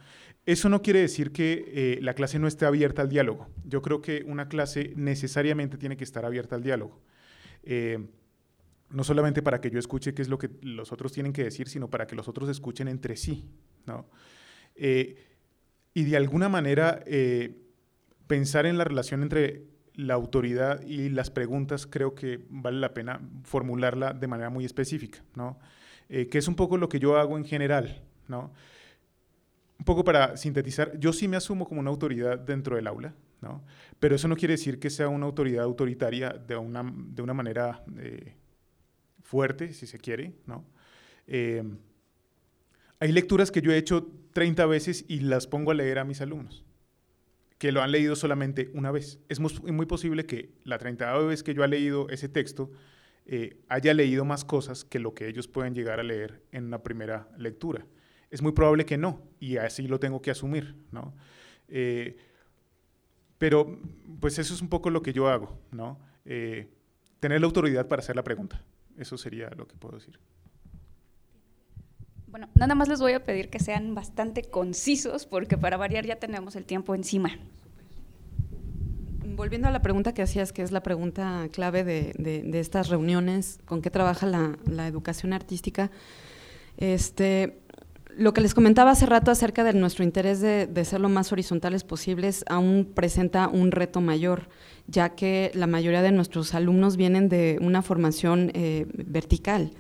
Eso no quiere decir que eh, la clase no esté abierta al diálogo. Yo creo que una clase necesariamente tiene que estar abierta al diálogo. Eh, no solamente para que yo escuche qué es lo que los otros tienen que decir, sino para que los otros escuchen entre sí. ¿no? y de alguna manera pensar en la relación entre la autoridad y las preguntas creo que vale la pena formularla de manera muy específica, ¿no? Eh, que es un poco lo que yo hago en general, ¿no? Un poco para sintetizar, yo sí me asumo como una autoridad dentro del aula, ¿no? Pero eso no quiere decir que sea una autoridad autoritaria de una, de una manera eh, fuerte, si se quiere, ¿no? Eh, hay lecturas que yo he hecho 30 veces y las pongo a leer a mis alumnos que lo han leído solamente una vez. Es muy, posible que la 30 vez que yo he leído ese texto eh, haya leído más cosas que lo que ellos pueden llegar a leer en una primera lectura. Es muy probable que no, y así lo tengo que asumir, ¿no? Eh, pero, pues eso es un poco lo que yo hago, ¿no? Eh, tener la autoridad para hacer la pregunta. Eso sería lo que puedo decir. Bueno, nada más les voy a pedir que sean bastante concisos porque para variar ya tenemos el tiempo encima. Volviendo a la pregunta que hacías, que es la pregunta clave de, estas reuniones, ¿con qué trabaja la, educación artística? Este, lo que les comentaba hace rato acerca de nuestro interés de, ser lo más horizontales posibles aún presenta un reto mayor, ya que la mayoría de nuestros alumnos vienen de una formación eh, vertical.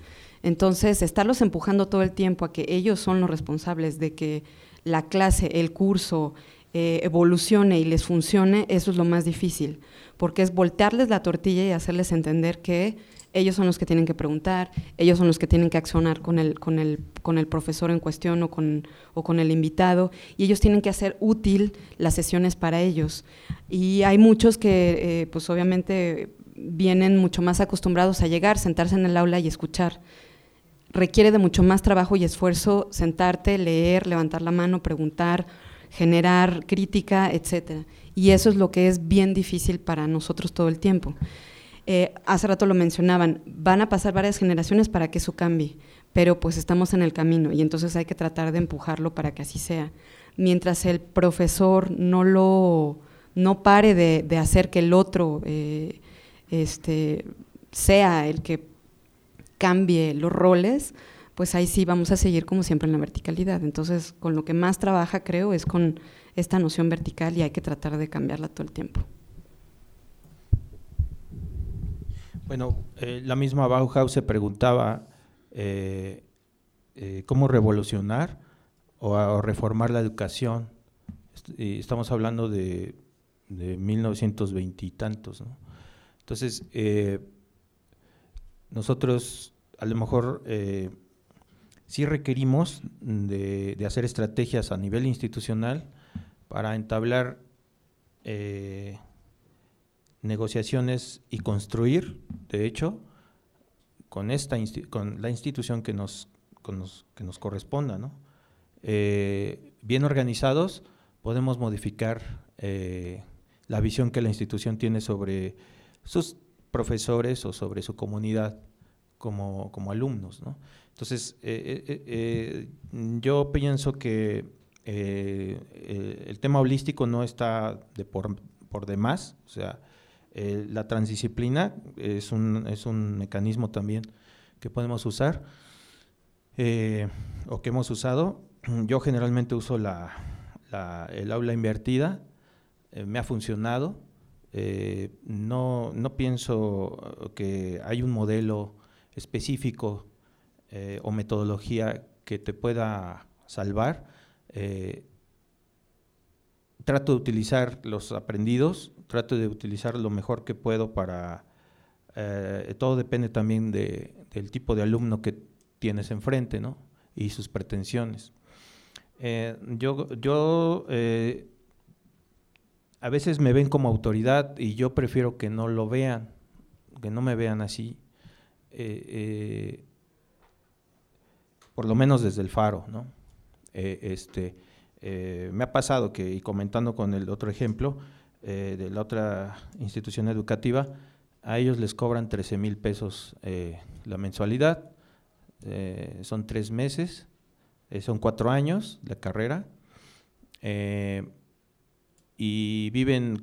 Entonces, estarlos empujando todo el tiempo a que ellos son los responsables de que la clase, el curso, eh, evolucione y les funcione, eso es lo más difícil, porque es voltearles la tortilla y hacerles entender que ellos son los que tienen que preguntar, ellos son los que tienen que accionar con el, con el, con el profesor en cuestión o con, o con el invitado, y ellos tienen que hacer útil las sesiones para ellos. Y hay muchos que, eh, pues obviamente, vienen mucho más acostumbrados a llegar, sentarse en el aula y escuchar requiere de mucho más trabajo y esfuerzo sentarte, leer, levantar la mano, preguntar, generar crítica, etcétera. Y eso es lo que es bien difícil para nosotros todo el tiempo. Eh, hace rato lo mencionaban, van a pasar varias generaciones para que eso cambie, pero pues estamos en el camino y entonces hay que tratar de empujarlo para que así sea. Mientras el profesor no lo no pare de, hacer que el otro eh, este, sea el que cambie los roles, pues ahí sí vamos a seguir como siempre en la verticalidad. Entonces, con lo que más trabaja, creo, es con esta noción vertical y hay que tratar de cambiarla todo el tiempo. Bueno, eh, la misma Bauhaus se preguntaba eh, eh, cómo revolucionar o, reformar la educación. Estamos hablando de, de 1920 y tantos. ¿no? Entonces, nosotros a lo mejor eh, sí requerimos de, hacer estrategias a nivel institucional para entablar eh, negociaciones y construir, de hecho, con, esta con la institución que nos, que nos corresponda. ¿no? Eh, bien organizados, podemos modificar la visión que la institución tiene sobre sus profesores o sobre su comunidad como, alumnos. ¿no? Entonces, eh, eh, eh, yo pienso que el tema holístico no está de por, por demás, o sea, la transdisciplina es un, es un mecanismo también que podemos usar o que hemos usado. Yo generalmente uso la, el aula invertida, me ha funcionado, eh, no, no, pienso que hay un modelo específico eh, o metodología que te pueda salvar. Eh, trato de utilizar los aprendidos, trato de utilizar lo mejor que puedo para... todo depende también del tipo de alumno que tienes enfrente ¿no? y sus pretensiones. yo yo a veces me ven como autoridad y yo prefiero que no lo vean, que no me vean así, eh, eh, por lo menos desde el faro, ¿no? Eh, este, Eh, me ha pasado que, y comentando con el otro ejemplo, eh, de la otra institución educativa, a ellos les cobran 13 mil pesos eh, la mensualidad, son tres meses, son cuatro años de carrera, y viven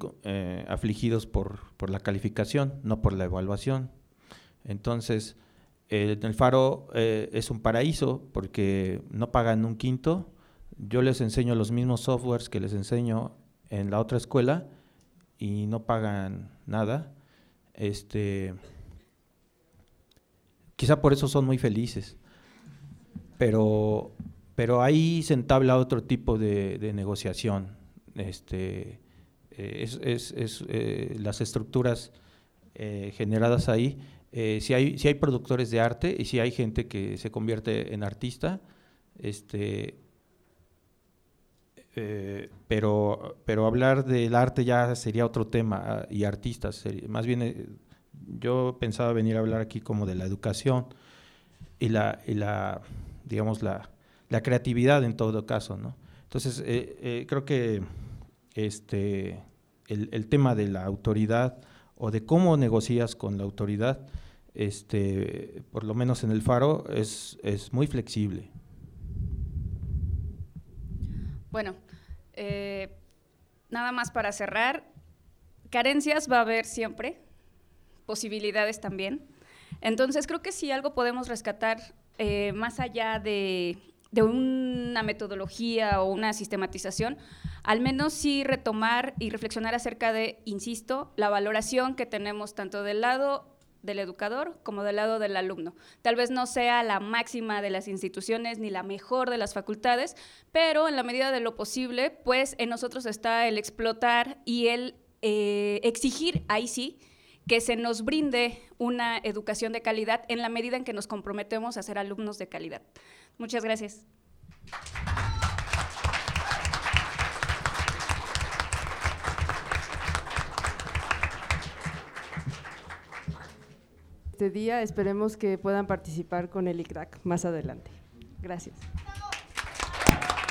afligidos por, por, la calificación, no por la evaluación. Entonces, el Faro es un paraíso porque no pagan un quinto, yo les enseño los mismos softwares que les enseño en la otra escuela y no pagan nada. Este, quizá por eso son muy felices. Pero, pero ahí se entabla otro tipo de, negociación. Este, eh, es, eh, las estructuras eh, generadas ahí. si, hay, si hay productores de arte y si hay gente que se convierte en artista, este, eh, pero, pero hablar del arte ya sería otro tema ah, y artistas. más bien, eh, yo pensaba venir a hablar aquí como de la educación y la, y la digamos, la, la, creatividad en todo caso, ¿no? Entonces, eh, creo que este, el, el, tema de la autoridad o de cómo negocias con la autoridad, este, por lo menos en el Faro, es, es muy flexible. Bueno, eh, nada más para cerrar, carencias va a haber siempre, posibilidades también. Entonces creo que si algo podemos rescatar eh, más allá de, una metodología o una sistematización, al menos sí retomar y reflexionar acerca de, insisto, la valoración que tenemos tanto del lado del educador como del lado del alumno. Tal vez no sea la máxima de las instituciones ni la mejor de las facultades, pero en la medida de lo posible, pues en nosotros está el explotar y el eh, exigir, ahí sí, que se nos brinde una educación de calidad en la medida en que nos comprometemos a ser alumnos de calidad. Muchas gracias. Este día. Esperemos que puedan participar con el ICRAC más adelante. Gracias.